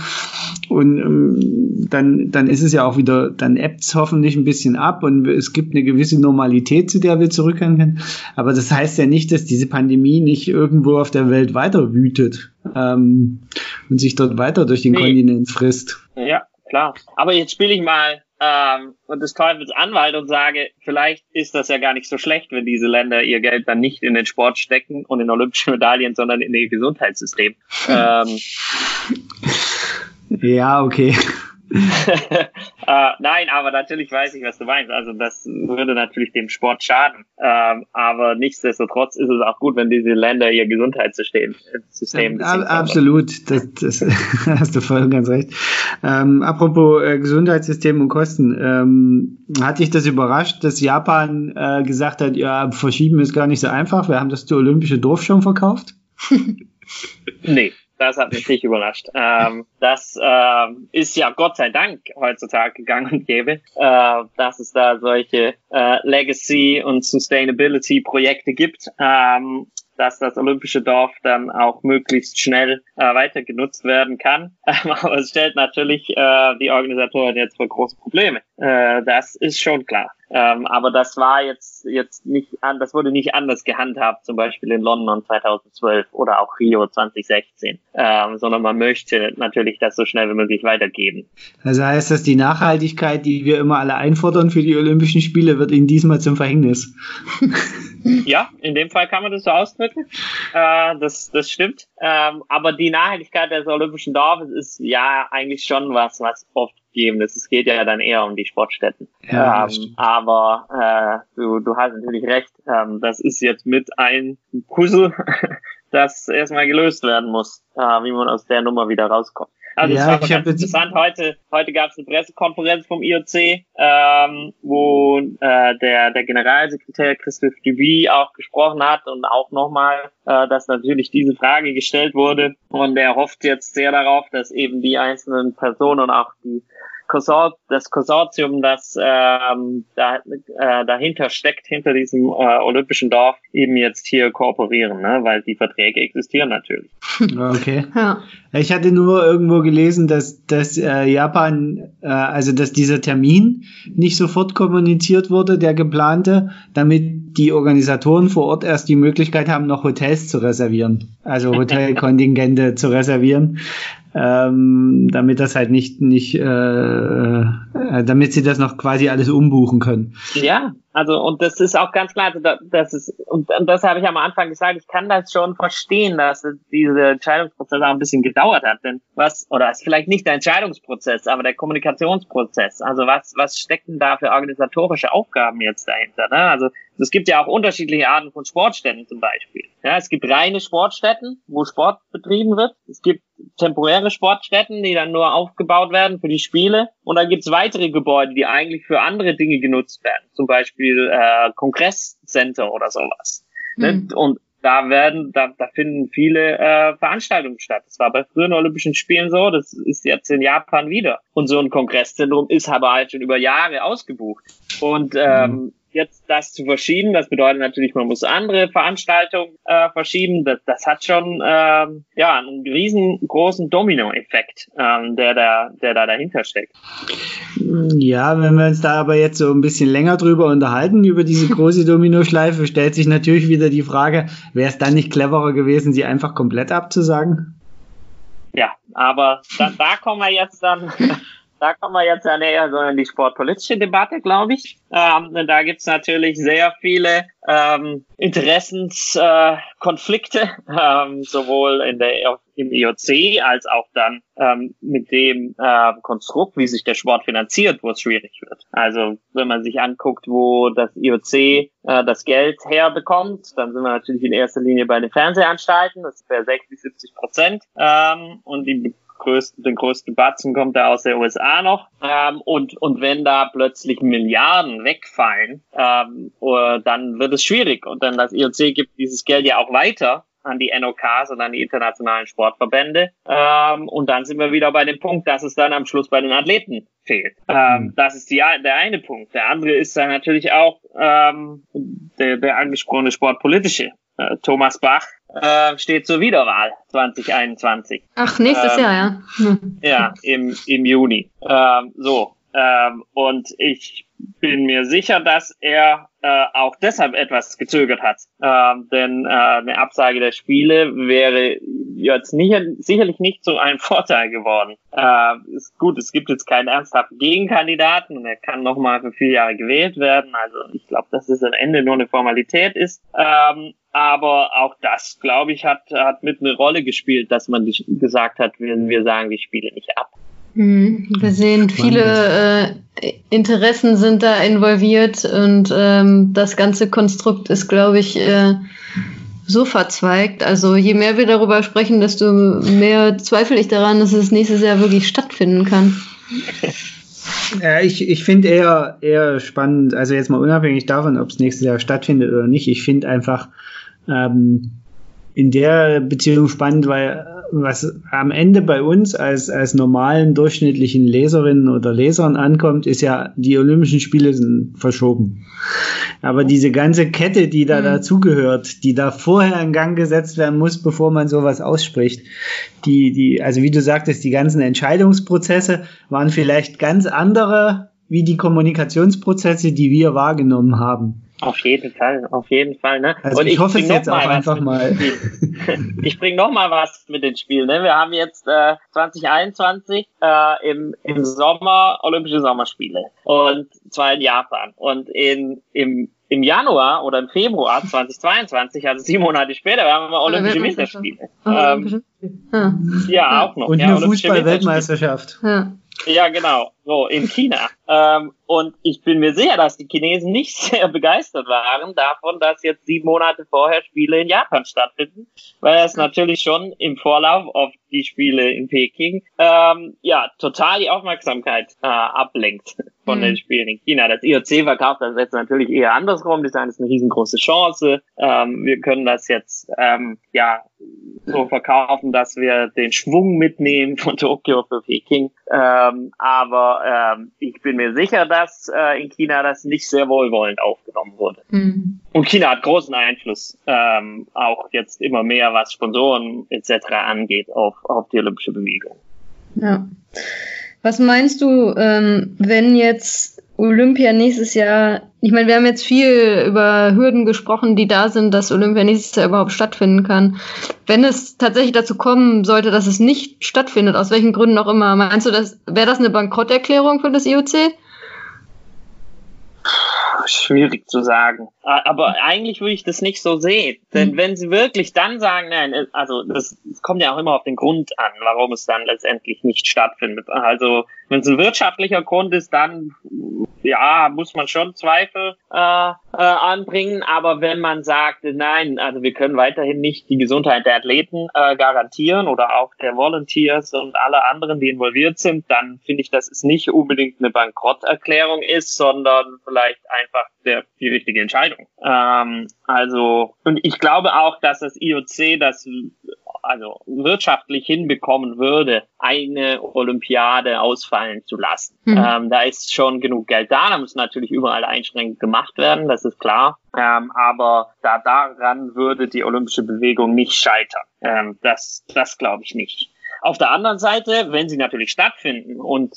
Und ähm, dann, dann ist es ja auch wieder, dann ebbt es hoffentlich ein bisschen ab und es gibt eine gewisse Normalität, zu der wir zurückkehren können. Aber das heißt ja nicht, dass diese Pandemie nicht irgendwo auf der Welt weiter wütet ähm, und sich dort weiter durch den nee. Kontinent frisst. Ja, klar. Aber jetzt spiele ich mal ähm, und des Teufels Anwalt und sage, vielleicht ist das ja gar nicht so schlecht, wenn diese Länder ihr Geld dann nicht in den Sport stecken und in olympische Medaillen, sondern in ihr Gesundheitssystem. ähm, ja, okay. äh, nein, aber natürlich weiß ich, was du meinst. Also das würde natürlich dem Sport schaden. Ähm, aber nichtsdestotrotz ist es auch gut, wenn diese Länder ihr Gesundheitssystem System ja, absolut, das, das hast du voll ganz recht. Ähm, apropos äh, Gesundheitssystem und Kosten, ähm, hat dich das überrascht, dass Japan äh, gesagt hat, ja, verschieben ist gar nicht so einfach. Wir haben das Olympische Dorf schon verkauft? nee. Das hat mich nicht überrascht. Ähm, das ähm, ist ja Gott sei Dank heutzutage gang und gäbe, äh, dass es da solche äh, Legacy- und Sustainability-Projekte gibt. Ähm, dass das olympische Dorf dann auch möglichst schnell äh, weiter genutzt werden kann. Aber es stellt natürlich äh, die Organisatoren jetzt vor große Probleme. Äh, das ist schon klar. Ähm, aber das war jetzt jetzt nicht an, das wurde nicht anders gehandhabt, zum Beispiel in London 2012 oder auch Rio 2016, ähm, sondern man möchte natürlich das so schnell wie möglich weitergeben. Also heißt das, die Nachhaltigkeit, die wir immer alle einfordern für die Olympischen Spiele, wird ihnen diesmal zum Verhängnis. Ja, in dem Fall kann man das so ausdrücken. Äh, das, das stimmt. Ähm, aber die Nachhaltigkeit des Olympischen Dorfes ist ja eigentlich schon was, was oft gegeben ist. Es geht ja dann eher um die Sportstätten. Ja, ähm, aber äh, du, du hast natürlich recht. Ähm, das ist jetzt mit ein Puzzle, das erstmal gelöst werden muss, äh, wie man aus der Nummer wieder rauskommt. Also ja, es war ganz interessant. Heute, heute gab es eine Pressekonferenz vom IOC, ähm, wo äh, der, der Generalsekretär Christoph Duby auch gesprochen hat und auch nochmal, äh, dass natürlich diese Frage gestellt wurde. Und er hofft jetzt sehr darauf, dass eben die einzelnen Personen und auch die Konsort, das Konsortium, das ähm, da, äh, dahinter steckt, hinter diesem äh, olympischen Dorf, eben jetzt hier kooperieren, ne? weil die Verträge existieren natürlich. Okay. Ja. Ich hatte nur irgendwo gelesen, dass, dass äh, Japan, äh, also dass dieser Termin nicht sofort kommuniziert wurde, der geplante, damit die Organisatoren vor Ort erst die Möglichkeit haben, noch Hotels zu reservieren, also Hotelkontingente zu reservieren ähm, damit das halt nicht, nicht, äh, damit sie das noch quasi alles umbuchen können. Ja, also und das ist auch ganz klar, also das ist und, und das habe ich am Anfang gesagt, ich kann das schon verstehen, dass diese Entscheidungsprozess auch ein bisschen gedauert hat, denn was oder ist vielleicht nicht der Entscheidungsprozess, aber der Kommunikationsprozess. Also was was stecken da für organisatorische Aufgaben jetzt dahinter? Ne? Also es gibt ja auch unterschiedliche Arten von Sportstätten zum Beispiel. Ja, es gibt reine Sportstätten, wo Sport betrieben wird. Es gibt temporäre Sportstätten, die dann nur aufgebaut werden für die Spiele. Und dann gibt's weitere Gebäude, die eigentlich für andere Dinge genutzt werden. Zum Beispiel äh, Kongresscenter oder sowas. Mhm. Und da werden, da, da finden viele äh, Veranstaltungen statt. Das war bei früheren Olympischen Spielen so, das ist jetzt in Japan wieder. Und so ein Kongresszentrum ist aber halt schon über Jahre ausgebucht. Und ähm, mhm jetzt das zu verschieben, das bedeutet natürlich, man muss andere Veranstaltungen äh, verschieben. Das, das hat schon ähm, ja einen riesengroßen Domino-Effekt, ähm, der da, der da dahinter steckt. Ja, wenn wir uns da aber jetzt so ein bisschen länger drüber unterhalten über diese große Domino-Schleife, stellt sich natürlich wieder die Frage: Wäre es dann nicht cleverer gewesen, sie einfach komplett abzusagen? Ja, aber da, da kommen wir jetzt dann da kommen wir jetzt ja näher so in die sportpolitische Debatte, glaube ich. Ähm, da gibt's natürlich sehr viele ähm, Interessenskonflikte, äh, ähm, sowohl in der, im IOC als auch dann ähm, mit dem äh, Konstrukt, wie sich der Sport finanziert, wo es schwierig wird. Also wenn man sich anguckt, wo das IOC äh, das Geld herbekommt, dann sind wir natürlich in erster Linie bei den Fernsehanstalten, das bei 60, 70 Prozent. Ähm, und die größten, den größten Batzen kommt da aus der USA noch. Ähm, und, und wenn da plötzlich Milliarden wegfallen, ähm, uh, dann wird es schwierig. Und dann das IOC gibt dieses Geld ja auch weiter an die NOKs und an die internationalen Sportverbände. Ähm, und dann sind wir wieder bei dem Punkt, dass es dann am Schluss bei den Athleten fehlt. Ähm, mhm. Das ist die, der eine Punkt. Der andere ist dann natürlich auch ähm, der, der angesprochene sportpolitische. Äh, Thomas Bach äh, steht zur Wiederwahl 2021. Ach, nächstes ähm, Jahr, ja. Hm. Ja, im, im Juni. Ähm, so. Ähm, und ich bin mir sicher, dass er äh, auch deshalb etwas gezögert hat. Ähm, denn äh, eine Absage der Spiele wäre jetzt nicht, sicherlich nicht zu einem Vorteil geworden. Äh, ist gut, es gibt jetzt keinen ernsthaften Gegenkandidaten und er kann nochmal für vier Jahre gewählt werden. Also ich glaube, dass es am Ende nur eine Formalität ist. Ähm, aber auch das, glaube ich, hat, hat mit eine Rolle gespielt, dass man gesagt hat, wir, wir sagen die Spiele nicht ab. Mhm. Wir sehen, viele äh, Interessen sind da involviert und ähm, das ganze Konstrukt ist, glaube ich, äh, so verzweigt. Also je mehr wir darüber sprechen, desto mehr zweifle ich daran, dass es nächstes Jahr wirklich stattfinden kann. Ja, ich, ich finde eher, eher spannend, also jetzt mal unabhängig davon, ob es nächstes Jahr stattfindet oder nicht, ich finde einfach, ähm, in der Beziehung spannend, weil was am Ende bei uns als, als normalen durchschnittlichen Leserinnen oder Lesern ankommt, ist ja, die Olympischen Spiele sind verschoben. Aber diese ganze Kette, die da mhm. dazugehört, die da vorher in Gang gesetzt werden muss, bevor man sowas ausspricht, die, die, also wie du sagtest, die ganzen Entscheidungsprozesse waren vielleicht ganz andere wie die Kommunikationsprozesse, die wir wahrgenommen haben. Auf jeden Fall, auf jeden Fall. Ne? Also und ich, ich hoffe es jetzt auch einfach mal. ich bring noch mal was mit den Spielen. Ne? Wir haben jetzt äh, 2021 äh, im, im Sommer Olympische Sommerspiele und zwar in Japan und in im im Januar oder im Februar 2022, also sieben Monate später, haben wir Olympische Winterspiele. Ähm, ja. ja, auch noch. Und ja, eine Fußball-Weltmeisterschaft. Ja. ja, genau. So, in China. ähm, und ich bin mir sicher, dass die Chinesen nicht sehr begeistert waren davon, dass jetzt sieben Monate vorher Spiele in Japan stattfinden, weil es natürlich schon im Vorlauf auf die Spiele in Peking ähm, ja total die Aufmerksamkeit äh, ablenkt von mhm. den Spielen in China. Das IOC verkauft das jetzt natürlich eher andersrum. Das ist eine riesengroße Chance. Ähm, wir können das jetzt ähm, ja so verkaufen, dass wir den Schwung mitnehmen von Tokio für Peking. Ähm, aber ähm, ich bin mir sicher, dass äh, in China das nicht sehr wohlwollend aufgenommen wurde. Mhm. Und China hat großen Einfluss, ähm, auch jetzt immer mehr, was Sponsoren etc. angeht, auf, auf die olympische Bewegung. Ja. Was meinst du, ähm, wenn jetzt Olympia nächstes Jahr, ich meine, wir haben jetzt viel über Hürden gesprochen, die da sind, dass Olympia nächstes Jahr überhaupt stattfinden kann. Wenn es tatsächlich dazu kommen sollte, dass es nicht stattfindet, aus welchen Gründen auch immer, meinst du, das wäre das eine Bankrotterklärung für das IOC? Schwierig zu sagen. Aber eigentlich würde ich das nicht so sehen. Denn mhm. wenn sie wirklich dann sagen, nein, also das, das kommt ja auch immer auf den Grund an, warum es dann letztendlich nicht stattfindet. Also wenn es ein wirtschaftlicher Grund ist, dann ja, muss man schon Zweifel äh, äh, anbringen. Aber wenn man sagt, nein, also wir können weiterhin nicht die Gesundheit der Athleten äh, garantieren oder auch der Volunteers und alle anderen, die involviert sind, dann finde ich, dass es nicht unbedingt eine Bankrotterklärung ist, sondern vielleicht einfach der, die richtige Entscheidung. Ähm, also, und ich glaube auch, dass das IOC das also wirtschaftlich hinbekommen würde, eine Olympiade ausfallen zu lassen. Mhm. Ähm, da ist schon genug Geld da, da muss natürlich überall einschränkend gemacht werden, das ist klar. Ähm, aber da daran würde die olympische Bewegung nicht scheitern. Ähm, das, das glaube ich nicht. Auf der anderen Seite, wenn sie natürlich stattfinden und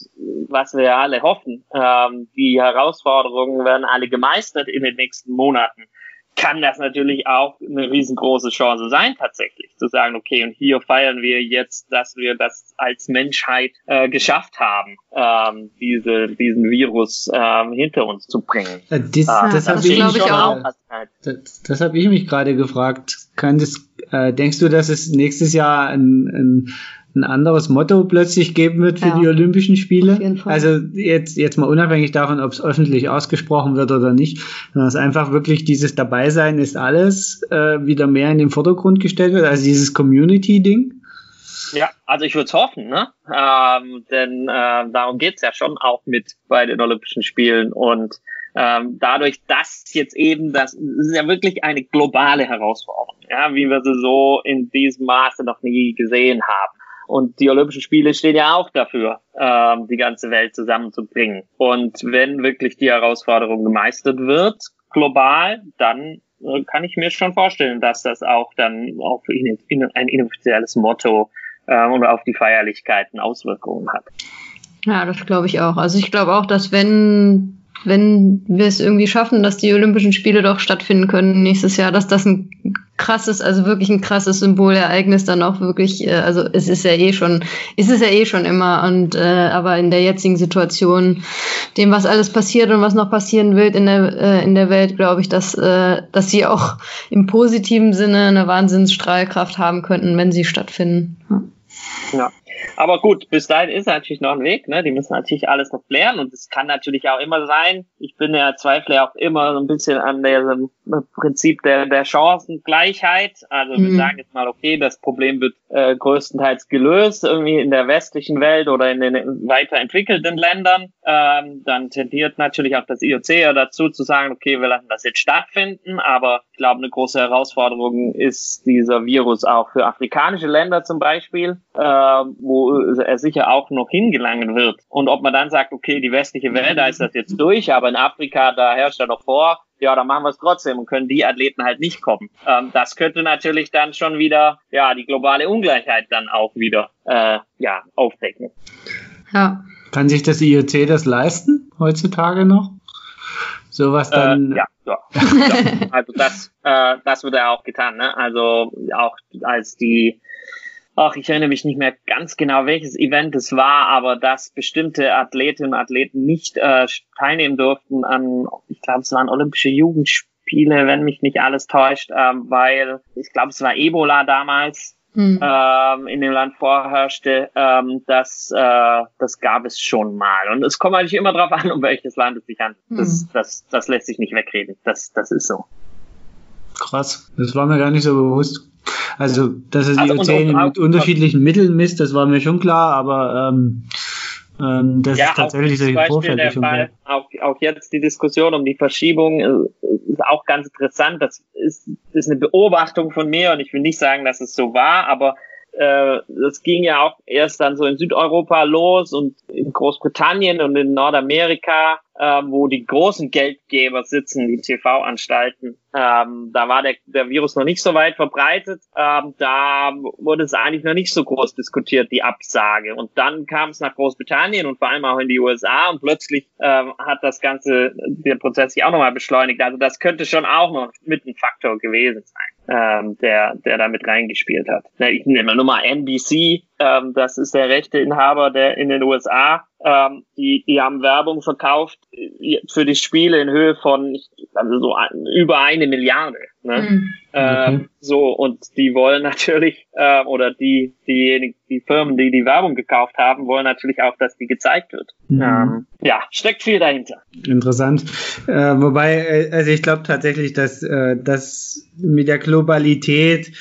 was wir alle hoffen, ähm, die Herausforderungen werden alle gemeistert in den nächsten Monaten, kann das natürlich auch eine riesengroße Chance sein, tatsächlich zu sagen, okay, und hier feiern wir jetzt, dass wir das als Menschheit äh, geschafft haben, ähm, diese, diesen Virus ähm, hinter uns zu bringen. Das, äh, das, habe ich, ich auch. Das, das habe ich mich gerade gefragt. Kann das, äh, denkst du, dass es nächstes Jahr ein, ein ein anderes Motto plötzlich geben wird für ja, die Olympischen Spiele. Also jetzt, jetzt mal unabhängig davon, ob es öffentlich ausgesprochen wird oder nicht, sondern es einfach wirklich dieses Dabeisein ist alles äh, wieder mehr in den Vordergrund gestellt wird, also dieses Community-Ding. Ja, also ich würde es hoffen, ne? Ähm, denn äh, darum geht's ja schon auch mit bei den Olympischen Spielen und ähm, dadurch, dass jetzt eben das, das ist ja wirklich eine globale Herausforderung, ja, wie wir sie so in diesem Maße noch nie gesehen haben. Und die Olympischen Spiele stehen ja auch dafür, ähm, die ganze Welt zusammenzubringen. Und wenn wirklich die Herausforderung gemeistert wird, global, dann äh, kann ich mir schon vorstellen, dass das auch dann auf in, in, ein inoffizielles Motto äh, und auf die Feierlichkeiten Auswirkungen hat. Ja, das glaube ich auch. Also ich glaube auch, dass wenn wenn wir es irgendwie schaffen, dass die Olympischen Spiele doch stattfinden können nächstes Jahr, dass das ein krasses, also wirklich ein krasses Symbolereignis dann auch wirklich, äh, also es ist ja eh schon, ist es ja eh schon immer und äh, aber in der jetzigen Situation, dem was alles passiert und was noch passieren wird in der äh, in der Welt, glaube ich, dass äh, dass sie auch im positiven Sinne eine Wahnsinnsstrahlkraft haben könnten, wenn sie stattfinden. Ja. ja. Aber gut, bis dahin ist natürlich noch ein Weg. Ne? Die müssen natürlich alles noch klären und es kann natürlich auch immer sein. Ich bin ja zweifle auch immer so ein bisschen an dem Prinzip der, der Chancengleichheit. Also mhm. wir sagen jetzt mal, okay, das Problem wird äh, größtenteils gelöst, irgendwie in der westlichen Welt oder in den weiterentwickelten Ländern. Ähm, dann tendiert natürlich auch das IOC ja dazu zu sagen, okay, wir lassen das jetzt stattfinden, aber ich glaube, eine große Herausforderung ist dieser Virus auch für afrikanische Länder zum Beispiel, äh, wo er sicher auch noch hingelangen wird. Und ob man dann sagt, okay, die westliche Welt, da ist das jetzt durch, aber in Afrika, da herrscht er noch vor, ja, dann machen wir es trotzdem und können die Athleten halt nicht kommen. Ähm, das könnte natürlich dann schon wieder, ja, die globale Ungleichheit dann auch wieder, äh, ja, aufdecken. Ja. Kann sich das IOC das leisten heutzutage noch? Sowas äh, dann. Äh, ja, ja, ja. Also das, äh, das wird ja auch getan, ne? Also auch als die ach, ich erinnere mich nicht mehr ganz genau, welches Event es war, aber dass bestimmte Athletinnen und Athleten nicht äh, teilnehmen durften an, ich glaube, es waren Olympische Jugendspiele, wenn mich nicht alles täuscht, ähm, weil ich glaube, es war Ebola damals. Hm. Ähm, in dem Land vorherrschte, ähm, das, äh, das gab es schon mal. Und es kommt eigentlich immer darauf an, um welches Land es sich handelt. Hm. Das, das, das lässt sich nicht wegreden. Das, das ist so. Krass, das war mir gar nicht so bewusst. Also, dass es also IOC mit unterschiedlichen Mitteln misst, das war mir schon klar, aber ähm, ähm, das ja, ist tatsächlich solche Vorfälle Fall, auch, auch jetzt die Diskussion um die Verschiebung äh, ist auch ganz interessant. Das ist, ist eine Beobachtung von mir und ich will nicht sagen, dass es so war, aber äh, das ging ja auch erst dann so in Südeuropa los und in Großbritannien und in Nordamerika äh, wo die großen Geldgeber sitzen, die TV-Anstalten. Ähm, da war der, der Virus noch nicht so weit verbreitet. Ähm, da wurde es eigentlich noch nicht so groß diskutiert, die Absage. Und dann kam es nach Großbritannien und vor allem auch in die USA und plötzlich ähm, hat das Ganze, der Prozess sich auch nochmal beschleunigt. Also das könnte schon auch noch mit ein Faktor gewesen sein, ähm, der, der da mit reingespielt hat. Ich nehme nur mal NBC, ähm, das ist der rechte Inhaber der in den USA ähm, die, die haben Werbung verkauft äh, für die Spiele in Höhe von also so ein, über eine Milliarde. Ne? Mhm. Ähm, so und die wollen natürlich äh, oder die diejenigen die Firmen, die die Werbung gekauft haben, wollen natürlich auch, dass die gezeigt wird. Mhm. Ähm, ja, steckt viel dahinter. Interessant. Äh, wobei, äh, also ich glaube tatsächlich, dass äh, das mit der Globalität,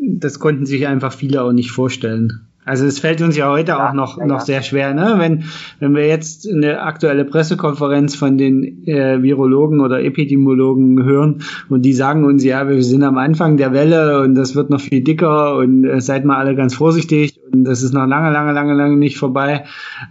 das konnten sich einfach viele auch nicht vorstellen. Also es fällt uns ja heute ja, auch noch, ja, noch sehr schwer, ne? Wenn, wenn wir jetzt eine aktuelle Pressekonferenz von den äh, Virologen oder Epidemiologen hören und die sagen uns, ja, wir sind am Anfang der Welle und das wird noch viel dicker und äh, seid mal alle ganz vorsichtig das ist noch lange, lange, lange, lange nicht vorbei.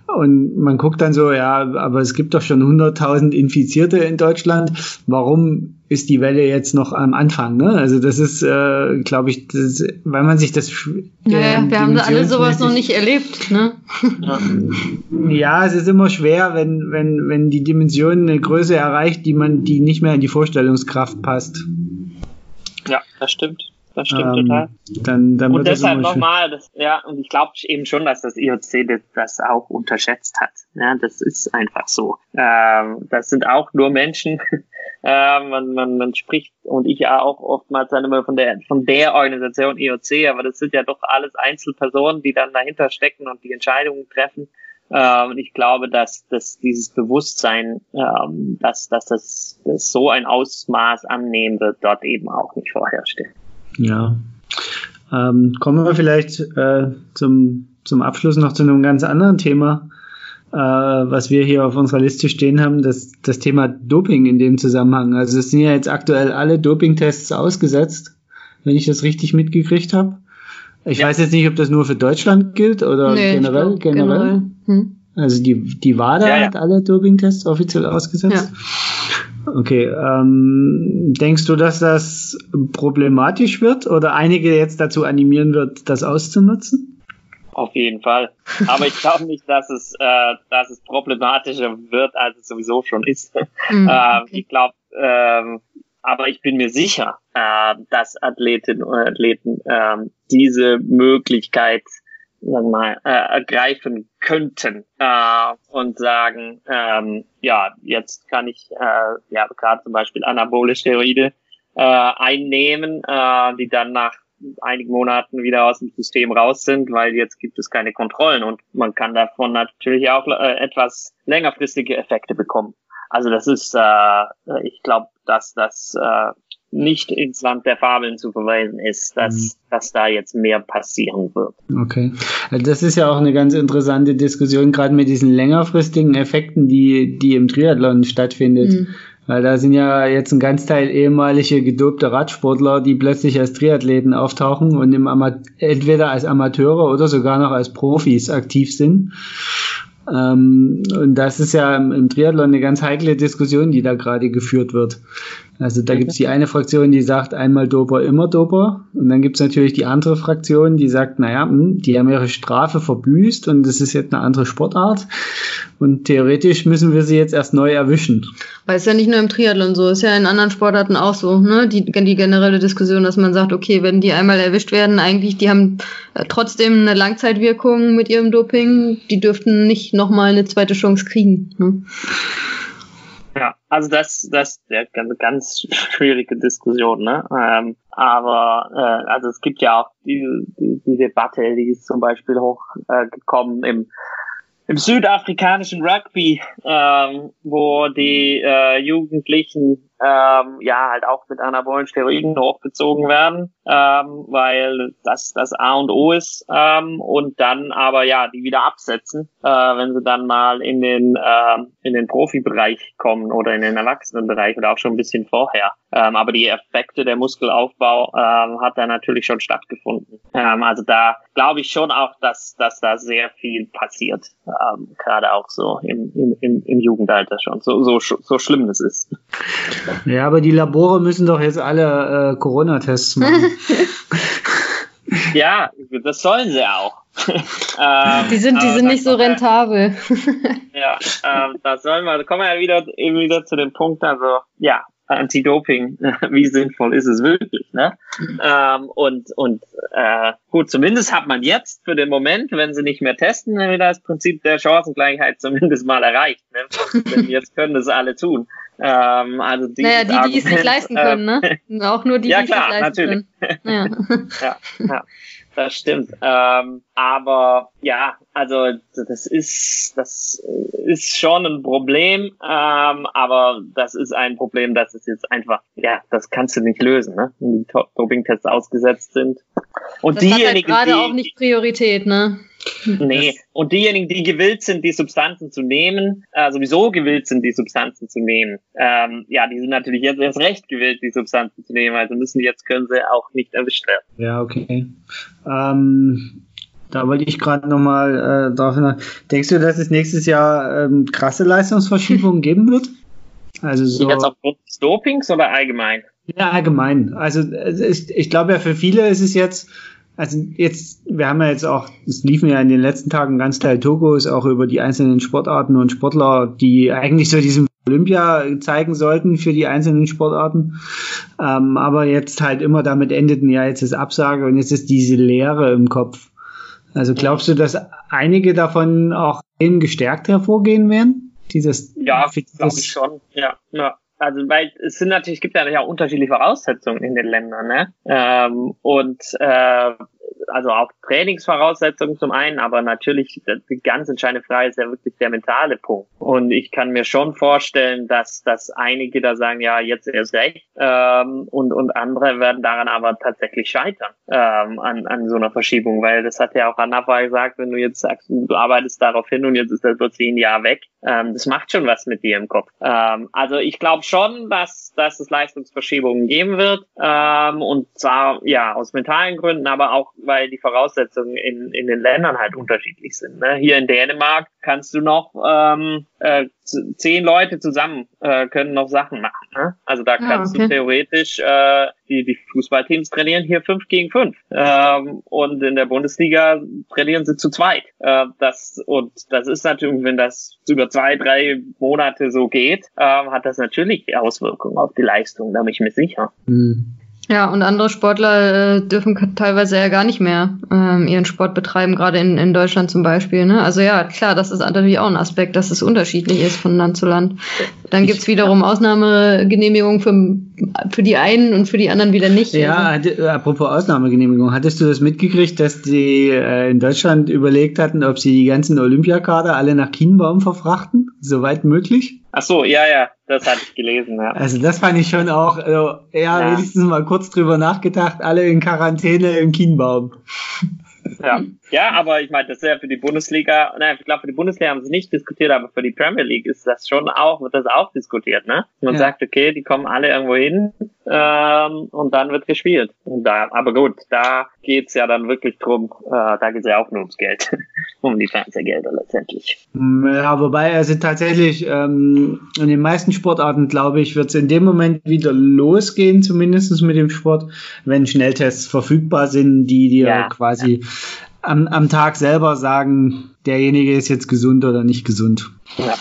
Und man guckt dann so, ja, aber es gibt doch schon 100.000 Infizierte in Deutschland. Warum ist die Welle jetzt noch am Anfang. Ne? Also das ist, äh, glaube ich, das, weil man sich das. Äh, ja, wir haben alle sowas noch nicht erlebt. Ne? ja, es ist immer schwer, wenn, wenn, wenn die Dimension eine Größe erreicht, die man, die nicht mehr in die Vorstellungskraft passt. Ja, das stimmt. Das stimmt ähm, total. Dann, dann und deshalb nochmal, ja, und ich glaube eben schon, dass das IOC das, das auch unterschätzt hat. Ja, das ist einfach so. Ähm, das sind auch nur Menschen, äh, man, man, man spricht und ich ja auch oftmals dann immer von der von der Organisation IOC, aber das sind ja doch alles Einzelpersonen, die dann dahinter stecken und die Entscheidungen treffen. Äh, und ich glaube, dass, dass dieses Bewusstsein, ähm, dass, dass das, das so ein Ausmaß annehmen wird, dort eben auch nicht vorherrscht. Ja. Ähm, kommen wir vielleicht äh, zum, zum Abschluss noch zu einem ganz anderen Thema äh, was wir hier auf unserer Liste stehen haben, das, das Thema Doping in dem Zusammenhang. Also es sind ja jetzt aktuell alle Dopingtests ausgesetzt, wenn ich das richtig mitgekriegt habe. Ich ja. weiß jetzt nicht, ob das nur für Deutschland gilt oder nee, generell. generell. generell. Hm. Also die, die WADA ja, ja. hat alle Dopingtests offiziell ausgesetzt. Ja. Okay, ähm, denkst du, dass das problematisch wird oder einige jetzt dazu animieren wird, das auszunutzen? Auf jeden Fall. Aber ich glaube nicht, dass es, äh, dass es problematischer wird, als es sowieso schon ist. Mhm, ähm, okay. ich glaube, ähm, aber ich bin mir sicher, äh, dass Athletinnen und Athleten äh, diese Möglichkeit sagen mal, äh, ergreifen könnten äh, und sagen, ähm, ja, jetzt kann ich äh, ja gerade zum Beispiel anabole Steroide äh, einnehmen, äh, die dann nach einigen Monaten wieder aus dem System raus sind, weil jetzt gibt es keine Kontrollen und man kann davon natürlich auch äh, etwas längerfristige Effekte bekommen. Also das ist, äh, ich glaube, dass das äh, nicht ins Land der Fabeln zu verweisen ist, dass, mhm. dass da jetzt mehr passieren wird. Okay. Also das ist ja auch eine ganz interessante Diskussion, gerade mit diesen längerfristigen Effekten, die, die im Triathlon stattfindet. Mhm. Weil da sind ja jetzt ein ganz Teil ehemalige gedopte Radsportler, die plötzlich als Triathleten auftauchen und im Ama entweder als Amateure oder sogar noch als Profis aktiv sind. Ähm, und das ist ja im, im, Triathlon eine ganz heikle Diskussion, die da gerade geführt wird. Also da gibt's die eine Fraktion, die sagt einmal Doper, immer Doper. Und dann gibt's natürlich die andere Fraktion, die sagt, naja, hm, die haben ihre Strafe verbüßt und das ist jetzt eine andere Sportart. Und theoretisch müssen wir sie jetzt erst neu erwischen. Weil es ja nicht nur im Triathlon so, ist ja in anderen Sportarten auch so, ne? Die, die generelle Diskussion, dass man sagt, okay, wenn die einmal erwischt werden, eigentlich, die haben äh, trotzdem eine Langzeitwirkung mit ihrem Doping, die dürften nicht nochmal eine zweite Chance kriegen. Ne? Ja, also das, das ist ja eine ganz schwierige Diskussion, ne? Ähm, aber äh, also es gibt ja auch die, die, die Debatte, die ist zum Beispiel hochgekommen äh, im im südafrikanischen Rugby, ähm, wo die äh, Jugendlichen ähm, ja halt auch mit anabolen Steroiden hochgezogen werden, ähm, weil das das A und O ist ähm, und dann aber ja die wieder absetzen, äh, wenn sie dann mal in den äh, in den Profibereich kommen oder in den Erwachsenenbereich oder auch schon ein bisschen vorher. Ähm, aber die Effekte der Muskelaufbau ähm, hat da natürlich schon stattgefunden. Ähm, also da glaube ich schon auch, dass dass da sehr viel passiert, ähm, gerade auch so im, im, im Jugendalter schon, so so so schlimm es ist. Ja, aber die Labore müssen doch jetzt alle äh, Corona-Tests machen. ja, das sollen sie auch. ähm, die sind, die sind nicht so rentabel. ja, ähm, da sollen wir, da kommen wir ja wieder, eben wieder zu dem Punkt, also, ja, Anti-Doping, wie sinnvoll ist es wirklich, ne? Ähm, und und äh, gut, zumindest hat man jetzt für den Moment, wenn sie nicht mehr testen, wieder das Prinzip der Chancengleichheit zumindest mal erreicht. Ne? Denn jetzt können das alle tun. Ähm, also naja, die, die es sich leisten können, ne? Auch nur die, ja, die klar, es sich leisten natürlich. können. Ja. ja, ja das stimmt. Ähm, aber ja, also das ist das ist schon ein Problem, ähm, aber das ist ein Problem, das ist jetzt einfach, ja, das kannst du nicht lösen, ne? Wenn die Doping-Tests ausgesetzt sind. Und das diejenigen, hat halt gerade auch nicht Priorität, ne? Nee, und diejenigen, die gewillt sind, die Substanzen zu nehmen, äh, sowieso gewillt sind, die Substanzen zu nehmen, ähm, ja, die sind natürlich jetzt erst recht gewillt, die Substanzen zu nehmen, also müssen jetzt können sie auch nicht erwischt werden. Ja, okay. Ähm, da wollte ich gerade nochmal äh, drauf hin. Denkst du, dass es nächstes Jahr ähm, krasse Leistungsverschiebungen geben wird? Also so. Jetzt aufgrund des Dopings oder allgemein? Ja, allgemein. Also ich, ich glaube ja, für viele ist es jetzt also jetzt, wir haben ja jetzt auch, es liefen ja in den letzten Tagen ganz Teil Togos auch über die einzelnen Sportarten und Sportler, die eigentlich so diesen Olympia zeigen sollten für die einzelnen Sportarten. Ähm, aber jetzt halt immer damit endeten, ja, jetzt ist Absage und jetzt ist diese Leere im Kopf. Also glaubst du, dass einige davon auch eben gestärkt hervorgehen werden? Dieses ja, glaube ich schon. Ja, ja also weil es sind natürlich, gibt ja unterschiedliche Voraussetzungen in den Ländern, ne? Ähm, und äh, also auch Trainingsvoraussetzungen zum einen, aber natürlich die ganz entscheidende Frage ist ja wirklich der mentale Punkt. Und ich kann mir schon vorstellen, dass, dass einige da sagen, ja, jetzt erst recht, ähm, und, und andere werden daran aber tatsächlich scheitern, ähm, an, an so einer Verschiebung, weil das hat ja auch Anna gesagt, wenn du jetzt sagst, du arbeitest darauf hin und jetzt ist das plötzlich ein Jahr weg, ähm, das macht schon was mit dir im Kopf. Ähm, also ich glaube schon, dass, dass es Leistungsverschiebungen geben wird, ähm, und zwar, ja, aus mentalen Gründen, aber auch, weil die Voraussetzungen in, in den Ländern halt unterschiedlich sind. Ne? Hier in Dänemark kannst du noch ähm, äh, zehn Leute zusammen äh, können noch Sachen machen. Ne? Also da ah, kannst okay. du theoretisch äh, die, die Fußballteams trainieren hier fünf gegen fünf ähm, und in der Bundesliga trainieren sie zu zweit. Äh, das und das ist natürlich, wenn das über zwei drei Monate so geht, äh, hat das natürlich Auswirkungen auf die Leistung. Da bin ich mir sicher. Mhm. Ja, und andere Sportler äh, dürfen teilweise ja gar nicht mehr ähm, ihren Sport betreiben, gerade in, in Deutschland zum Beispiel. Ne? Also ja, klar, das ist natürlich auch ein Aspekt, dass es unterschiedlich ist von Land zu Land. Dann gibt's wiederum Ausnahmegenehmigungen für, für die einen und für die anderen wieder nicht. Ja, also. apropos Ausnahmegenehmigung, hattest du das mitgekriegt, dass die äh, in Deutschland überlegt hatten, ob sie die ganzen Olympiakader alle nach Kienbaum verfrachten, soweit möglich? Ach so, ja, ja, das hatte ich gelesen, ja. Also das fand ich schon auch, also, ja, wenigstens mal kurz drüber nachgedacht, alle in Quarantäne im Kienbaum. Ja, Ja, aber ich meine, das ist ja für die Bundesliga, nein, ich glaube, für die Bundesliga haben sie nicht diskutiert, aber für die Premier League ist das schon auch, wird das auch diskutiert, ne? Man ja. sagt, okay, die kommen alle irgendwo hin ähm, und dann wird gespielt. Und da, aber gut, da geht's ja dann wirklich drum, äh, da geht's ja auch nur ums Geld, um die Fernsehgelder letztendlich. Ja, wobei also tatsächlich ähm, in den meisten Sportarten, glaube ich, wird es in dem Moment wieder losgehen, zumindest mit dem Sport, wenn Schnelltests verfügbar sind, die dir ja, quasi am, am Tag selber sagen, derjenige ist jetzt gesund oder nicht gesund. Ja,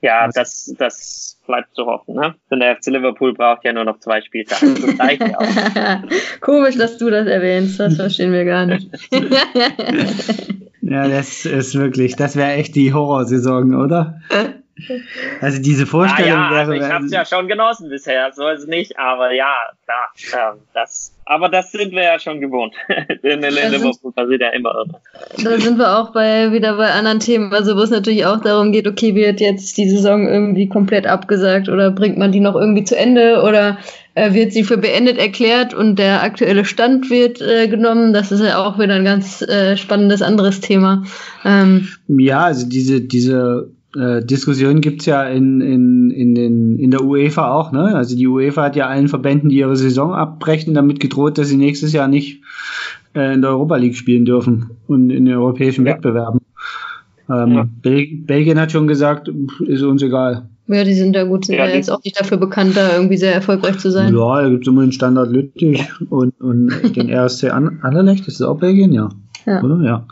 ja das, das bleibt zu hoffen. Ne? Denn der FC Liverpool braucht ja nur noch zwei Spieltage. Das ja Komisch, dass du das erwähnst. Das verstehen wir gar nicht. ja, das ist wirklich, das wäre echt die Horrorsaison, oder? Also diese Vorstellung ah, ja, wäre. Also ich habe es ja schon genossen bisher, so ist es nicht, aber ja, klar, ähm, das, aber das sind wir ja schon gewohnt. in, in Liverpool passiert ja immer irgendwas. Da sind wir auch bei wieder bei anderen Themen, also wo es natürlich auch darum geht, okay, wird jetzt die Saison irgendwie komplett abgesagt oder bringt man die noch irgendwie zu Ende oder äh, wird sie für beendet erklärt und der aktuelle Stand wird äh, genommen. Das ist ja auch wieder ein ganz äh, spannendes anderes Thema. Ähm, ja, also diese, diese äh, Diskussion gibt's ja in, in, in, den, in der UEFA auch. Ne? Also die UEFA hat ja allen Verbänden, die ihre Saison abbrechen, damit gedroht, dass sie nächstes Jahr nicht äh, in der Europa League spielen dürfen und in den europäischen ja. Wettbewerben. Ähm, ja. Bel Belgien hat schon gesagt, ist uns egal. Ja, die sind da gut, sind ja, ja jetzt auch nicht dafür bekannt, da irgendwie sehr erfolgreich zu sein. Ja, da gibt's immer den Standard Lüttich und, und den RSC Anderlecht, ist das auch Belgien? Ja. ja. Oder? Ja.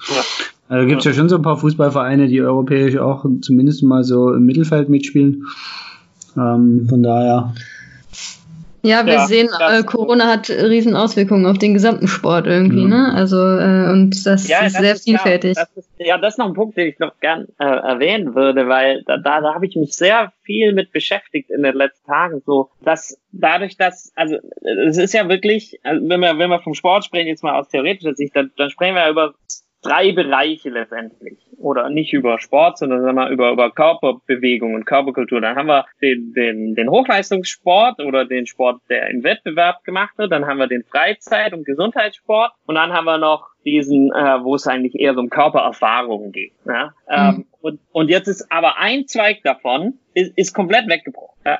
Ja. Also gibt es ja schon so ein paar Fußballvereine, die europäisch auch zumindest mal so im Mittelfeld mitspielen. Ähm, von daher. Ja, wir ja, sehen, äh, Corona hat riesen Auswirkungen auf den gesamten Sport irgendwie, ja. ne? Also äh, und das ja, ist das sehr ist, vielfältig. Ja das, ist, ja, das ist noch ein Punkt, den ich noch gern äh, erwähnen würde, weil da, da, da habe ich mich sehr viel mit beschäftigt in den letzten Tagen. So, dass dadurch, dass, also es ist ja wirklich, also wenn wir, wenn wir vom Sport sprechen, jetzt mal aus theoretischer Sicht, dann, dann sprechen wir ja über drei Bereiche letztendlich. Oder nicht über Sport, sondern sagen wir über, über Körperbewegung und Körperkultur. Dann haben wir den, den, den Hochleistungssport oder den Sport, der im Wettbewerb gemacht wird. Dann haben wir den Freizeit- und Gesundheitssport. Und dann haben wir noch diesen, äh, wo es eigentlich eher so um Körpererfahrungen geht. Ja? Ähm, mhm. und, und jetzt ist aber ein Zweig davon, ist, ist komplett weggebrochen. Äh,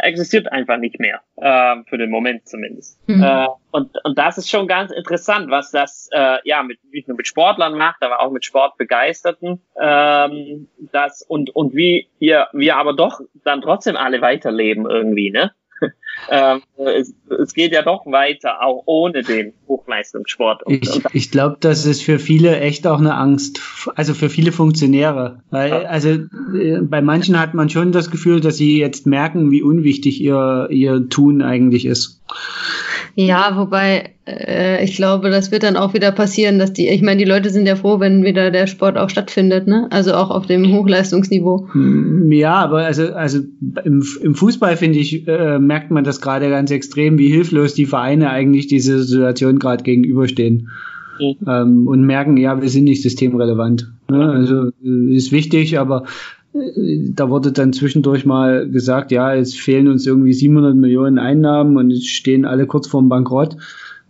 existiert einfach nicht mehr, äh, für den Moment zumindest. Mhm. Äh, und, und das ist schon ganz interessant, was das äh, ja mit, nicht nur mit Sportlern macht, aber auch mit Sportbegeisterten. Ähm, das und, und wie wir, wir aber doch dann trotzdem alle weiterleben irgendwie, ne? ähm, es, es, geht ja doch weiter, auch ohne den Hochleistungssport. Und, ich ich glaube, das ist für viele echt auch eine Angst, also für viele Funktionäre. Weil, ja. also äh, bei manchen hat man schon das Gefühl, dass sie jetzt merken, wie unwichtig ihr, ihr Tun eigentlich ist. Ja, wobei äh, ich glaube, das wird dann auch wieder passieren, dass die, ich meine, die Leute sind ja froh, wenn wieder der Sport auch stattfindet, ne? Also auch auf dem Hochleistungsniveau. Hm, ja, aber also, also im, im Fußball finde ich, äh, merkt man das gerade ganz extrem, wie hilflos die Vereine eigentlich diese Situation gerade gegenüberstehen. Mhm. Ähm, und merken, ja, wir sind nicht systemrelevant. Ne? Also äh, ist wichtig, aber da wurde dann zwischendurch mal gesagt, ja, es fehlen uns irgendwie 700 Millionen Einnahmen und es stehen alle kurz vorm Bankrott.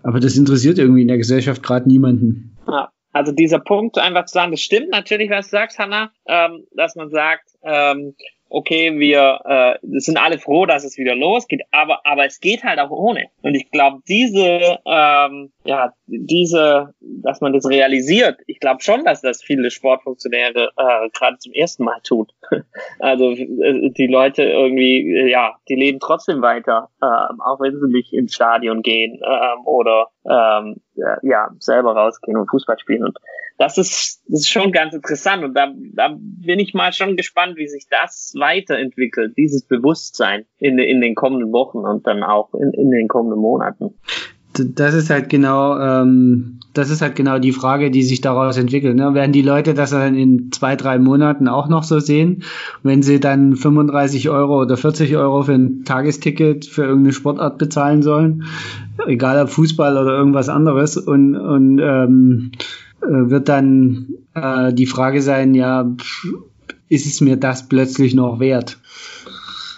Aber das interessiert irgendwie in der Gesellschaft gerade niemanden. Ja, also dieser Punkt einfach zu sagen, das stimmt natürlich, was du sagst, Hanna, ähm, dass man sagt, ähm, okay, wir äh, sind alle froh, dass es wieder losgeht, aber aber es geht halt auch ohne. Und ich glaube, diese ähm, ja diese, dass man das realisiert, ich glaube schon, dass das viele Sportfunktionäre äh, gerade zum ersten Mal tut. also äh, die Leute irgendwie, äh, ja, die leben trotzdem weiter, äh, auch wenn sie nicht ins Stadion gehen äh, oder ähm, ja selber rausgehen und Fußball spielen und das ist, das ist schon ganz interessant und da, da bin ich mal schon gespannt, wie sich das weiterentwickelt, dieses Bewusstsein in, in den kommenden Wochen und dann auch in, in den kommenden Monaten. Das ist halt genau, ähm, das ist halt genau die Frage, die sich daraus entwickelt. Ne? Werden die Leute das dann in zwei, drei Monaten auch noch so sehen, wenn sie dann 35 Euro oder 40 Euro für ein Tagesticket für irgendeine Sportart bezahlen sollen, egal ob Fußball oder irgendwas anderes und und ähm, äh, wird dann äh, die Frage sein, ja, ist es mir das plötzlich noch wert?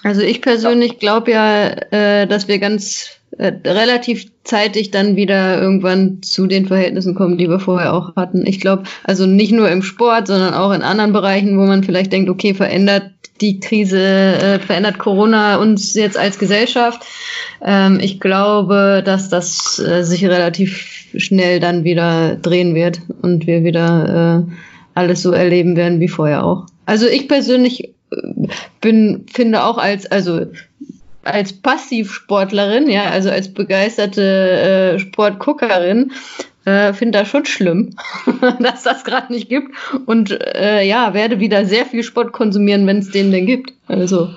Also ich persönlich glaube ja, äh, dass wir ganz äh, relativ zeitig dann wieder irgendwann zu den Verhältnissen kommen, die wir vorher auch hatten. Ich glaube, also nicht nur im Sport, sondern auch in anderen Bereichen, wo man vielleicht denkt, okay, verändert die Krise, äh, verändert Corona uns jetzt als Gesellschaft. Ähm, ich glaube, dass das äh, sich relativ schnell dann wieder drehen wird und wir wieder äh, alles so erleben werden wie vorher auch. Also ich persönlich äh, bin, finde auch als, also als Passivsportlerin, ja, also als begeisterte äh, Sportguckerin, äh, finde das schon schlimm, dass das gerade nicht gibt. Und äh, ja, werde wieder sehr viel Sport konsumieren, wenn es den denn gibt. Also.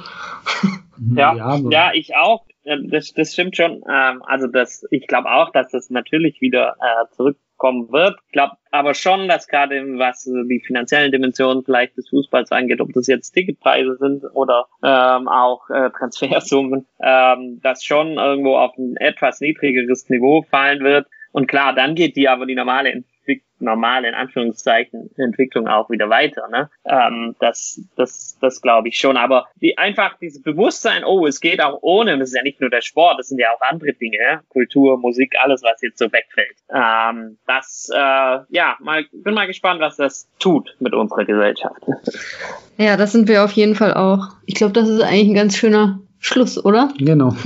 ja, ja, ich auch. Das, das stimmt schon. Ähm, also das, ich glaube auch, dass das natürlich wieder äh, zurück kommen wird. Ich glaube aber schon, dass gerade was die finanziellen Dimensionen vielleicht des Fußballs angeht, ob das jetzt Ticketpreise sind oder ähm, auch äh, Transfersummen, ähm, das schon irgendwo auf ein etwas niedrigeres Niveau fallen wird. Und klar, dann geht die aber die normale normale, in Anführungszeichen, Entwicklung auch wieder weiter. Ne? Ähm, das das, das glaube ich schon. Aber die, einfach dieses Bewusstsein, oh, es geht auch ohne, das ist ja nicht nur der Sport, das sind ja auch andere Dinge, ja? Kultur, Musik, alles, was jetzt so wegfällt. Ähm, das, äh, ja, mal, bin mal gespannt, was das tut mit unserer Gesellschaft. Ja, das sind wir auf jeden Fall auch. Ich glaube, das ist eigentlich ein ganz schöner Schluss, oder? Genau.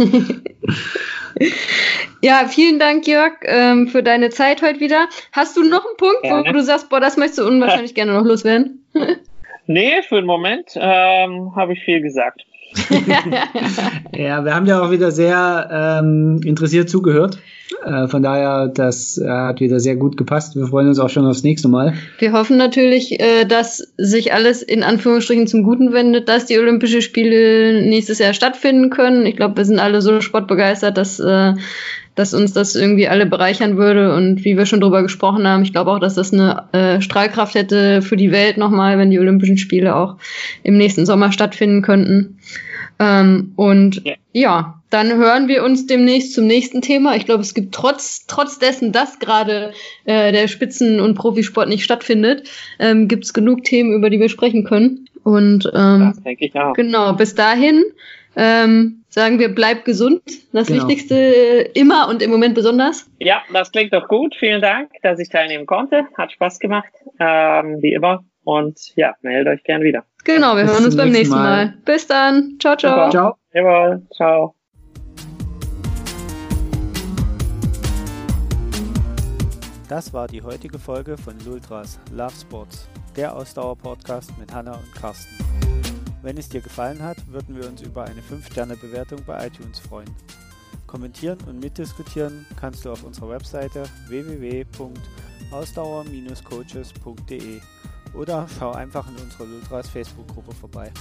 Ja, vielen Dank, Jörg, ähm, für deine Zeit heute wieder. Hast du noch einen Punkt, gerne. wo du sagst, boah, das möchtest du unwahrscheinlich gerne noch loswerden? nee, für den Moment ähm, habe ich viel gesagt. ja, wir haben ja auch wieder sehr ähm, interessiert zugehört. Äh, von daher, das äh, hat wieder sehr gut gepasst. Wir freuen uns auch schon aufs nächste Mal. Wir hoffen natürlich, äh, dass sich alles in Anführungsstrichen zum Guten wendet, dass die Olympischen Spiele nächstes Jahr stattfinden können. Ich glaube, wir sind alle so sportbegeistert, dass äh, dass uns das irgendwie alle bereichern würde. Und wie wir schon drüber gesprochen haben, ich glaube auch, dass das eine äh, Strahlkraft hätte für die Welt nochmal, wenn die Olympischen Spiele auch im nächsten Sommer stattfinden könnten. Ähm, und ja. ja. dann hören wir uns demnächst zum nächsten Thema. Ich glaube, es gibt trotz, trotz dessen, dass gerade äh, der Spitzen- und Profisport nicht stattfindet, ähm, gibt es genug Themen, über die wir sprechen können. Und ähm, das denke ich auch. genau, bis dahin ähm, sagen wir, bleib gesund. Das genau. Wichtigste äh, immer und im Moment besonders. Ja, das klingt doch gut. Vielen Dank, dass ich teilnehmen konnte. Hat Spaß gemacht, ähm, wie immer. Und ja, meldet euch gern wieder. Genau, wir Bis hören uns beim nächsten Mal. Mal. Bis dann. Ciao, ciao. Ciao. Jawohl, ciao. Das war die heutige Folge von Lultras Love Sports, der Ausdauer-Podcast mit Hanna und Carsten. Wenn es dir gefallen hat, würden wir uns über eine 5-Sterne-Bewertung bei iTunes freuen. Kommentieren und mitdiskutieren kannst du auf unserer Webseite www.ausdauer-coaches.de oder schau einfach in unserer Lultras Facebook-Gruppe vorbei.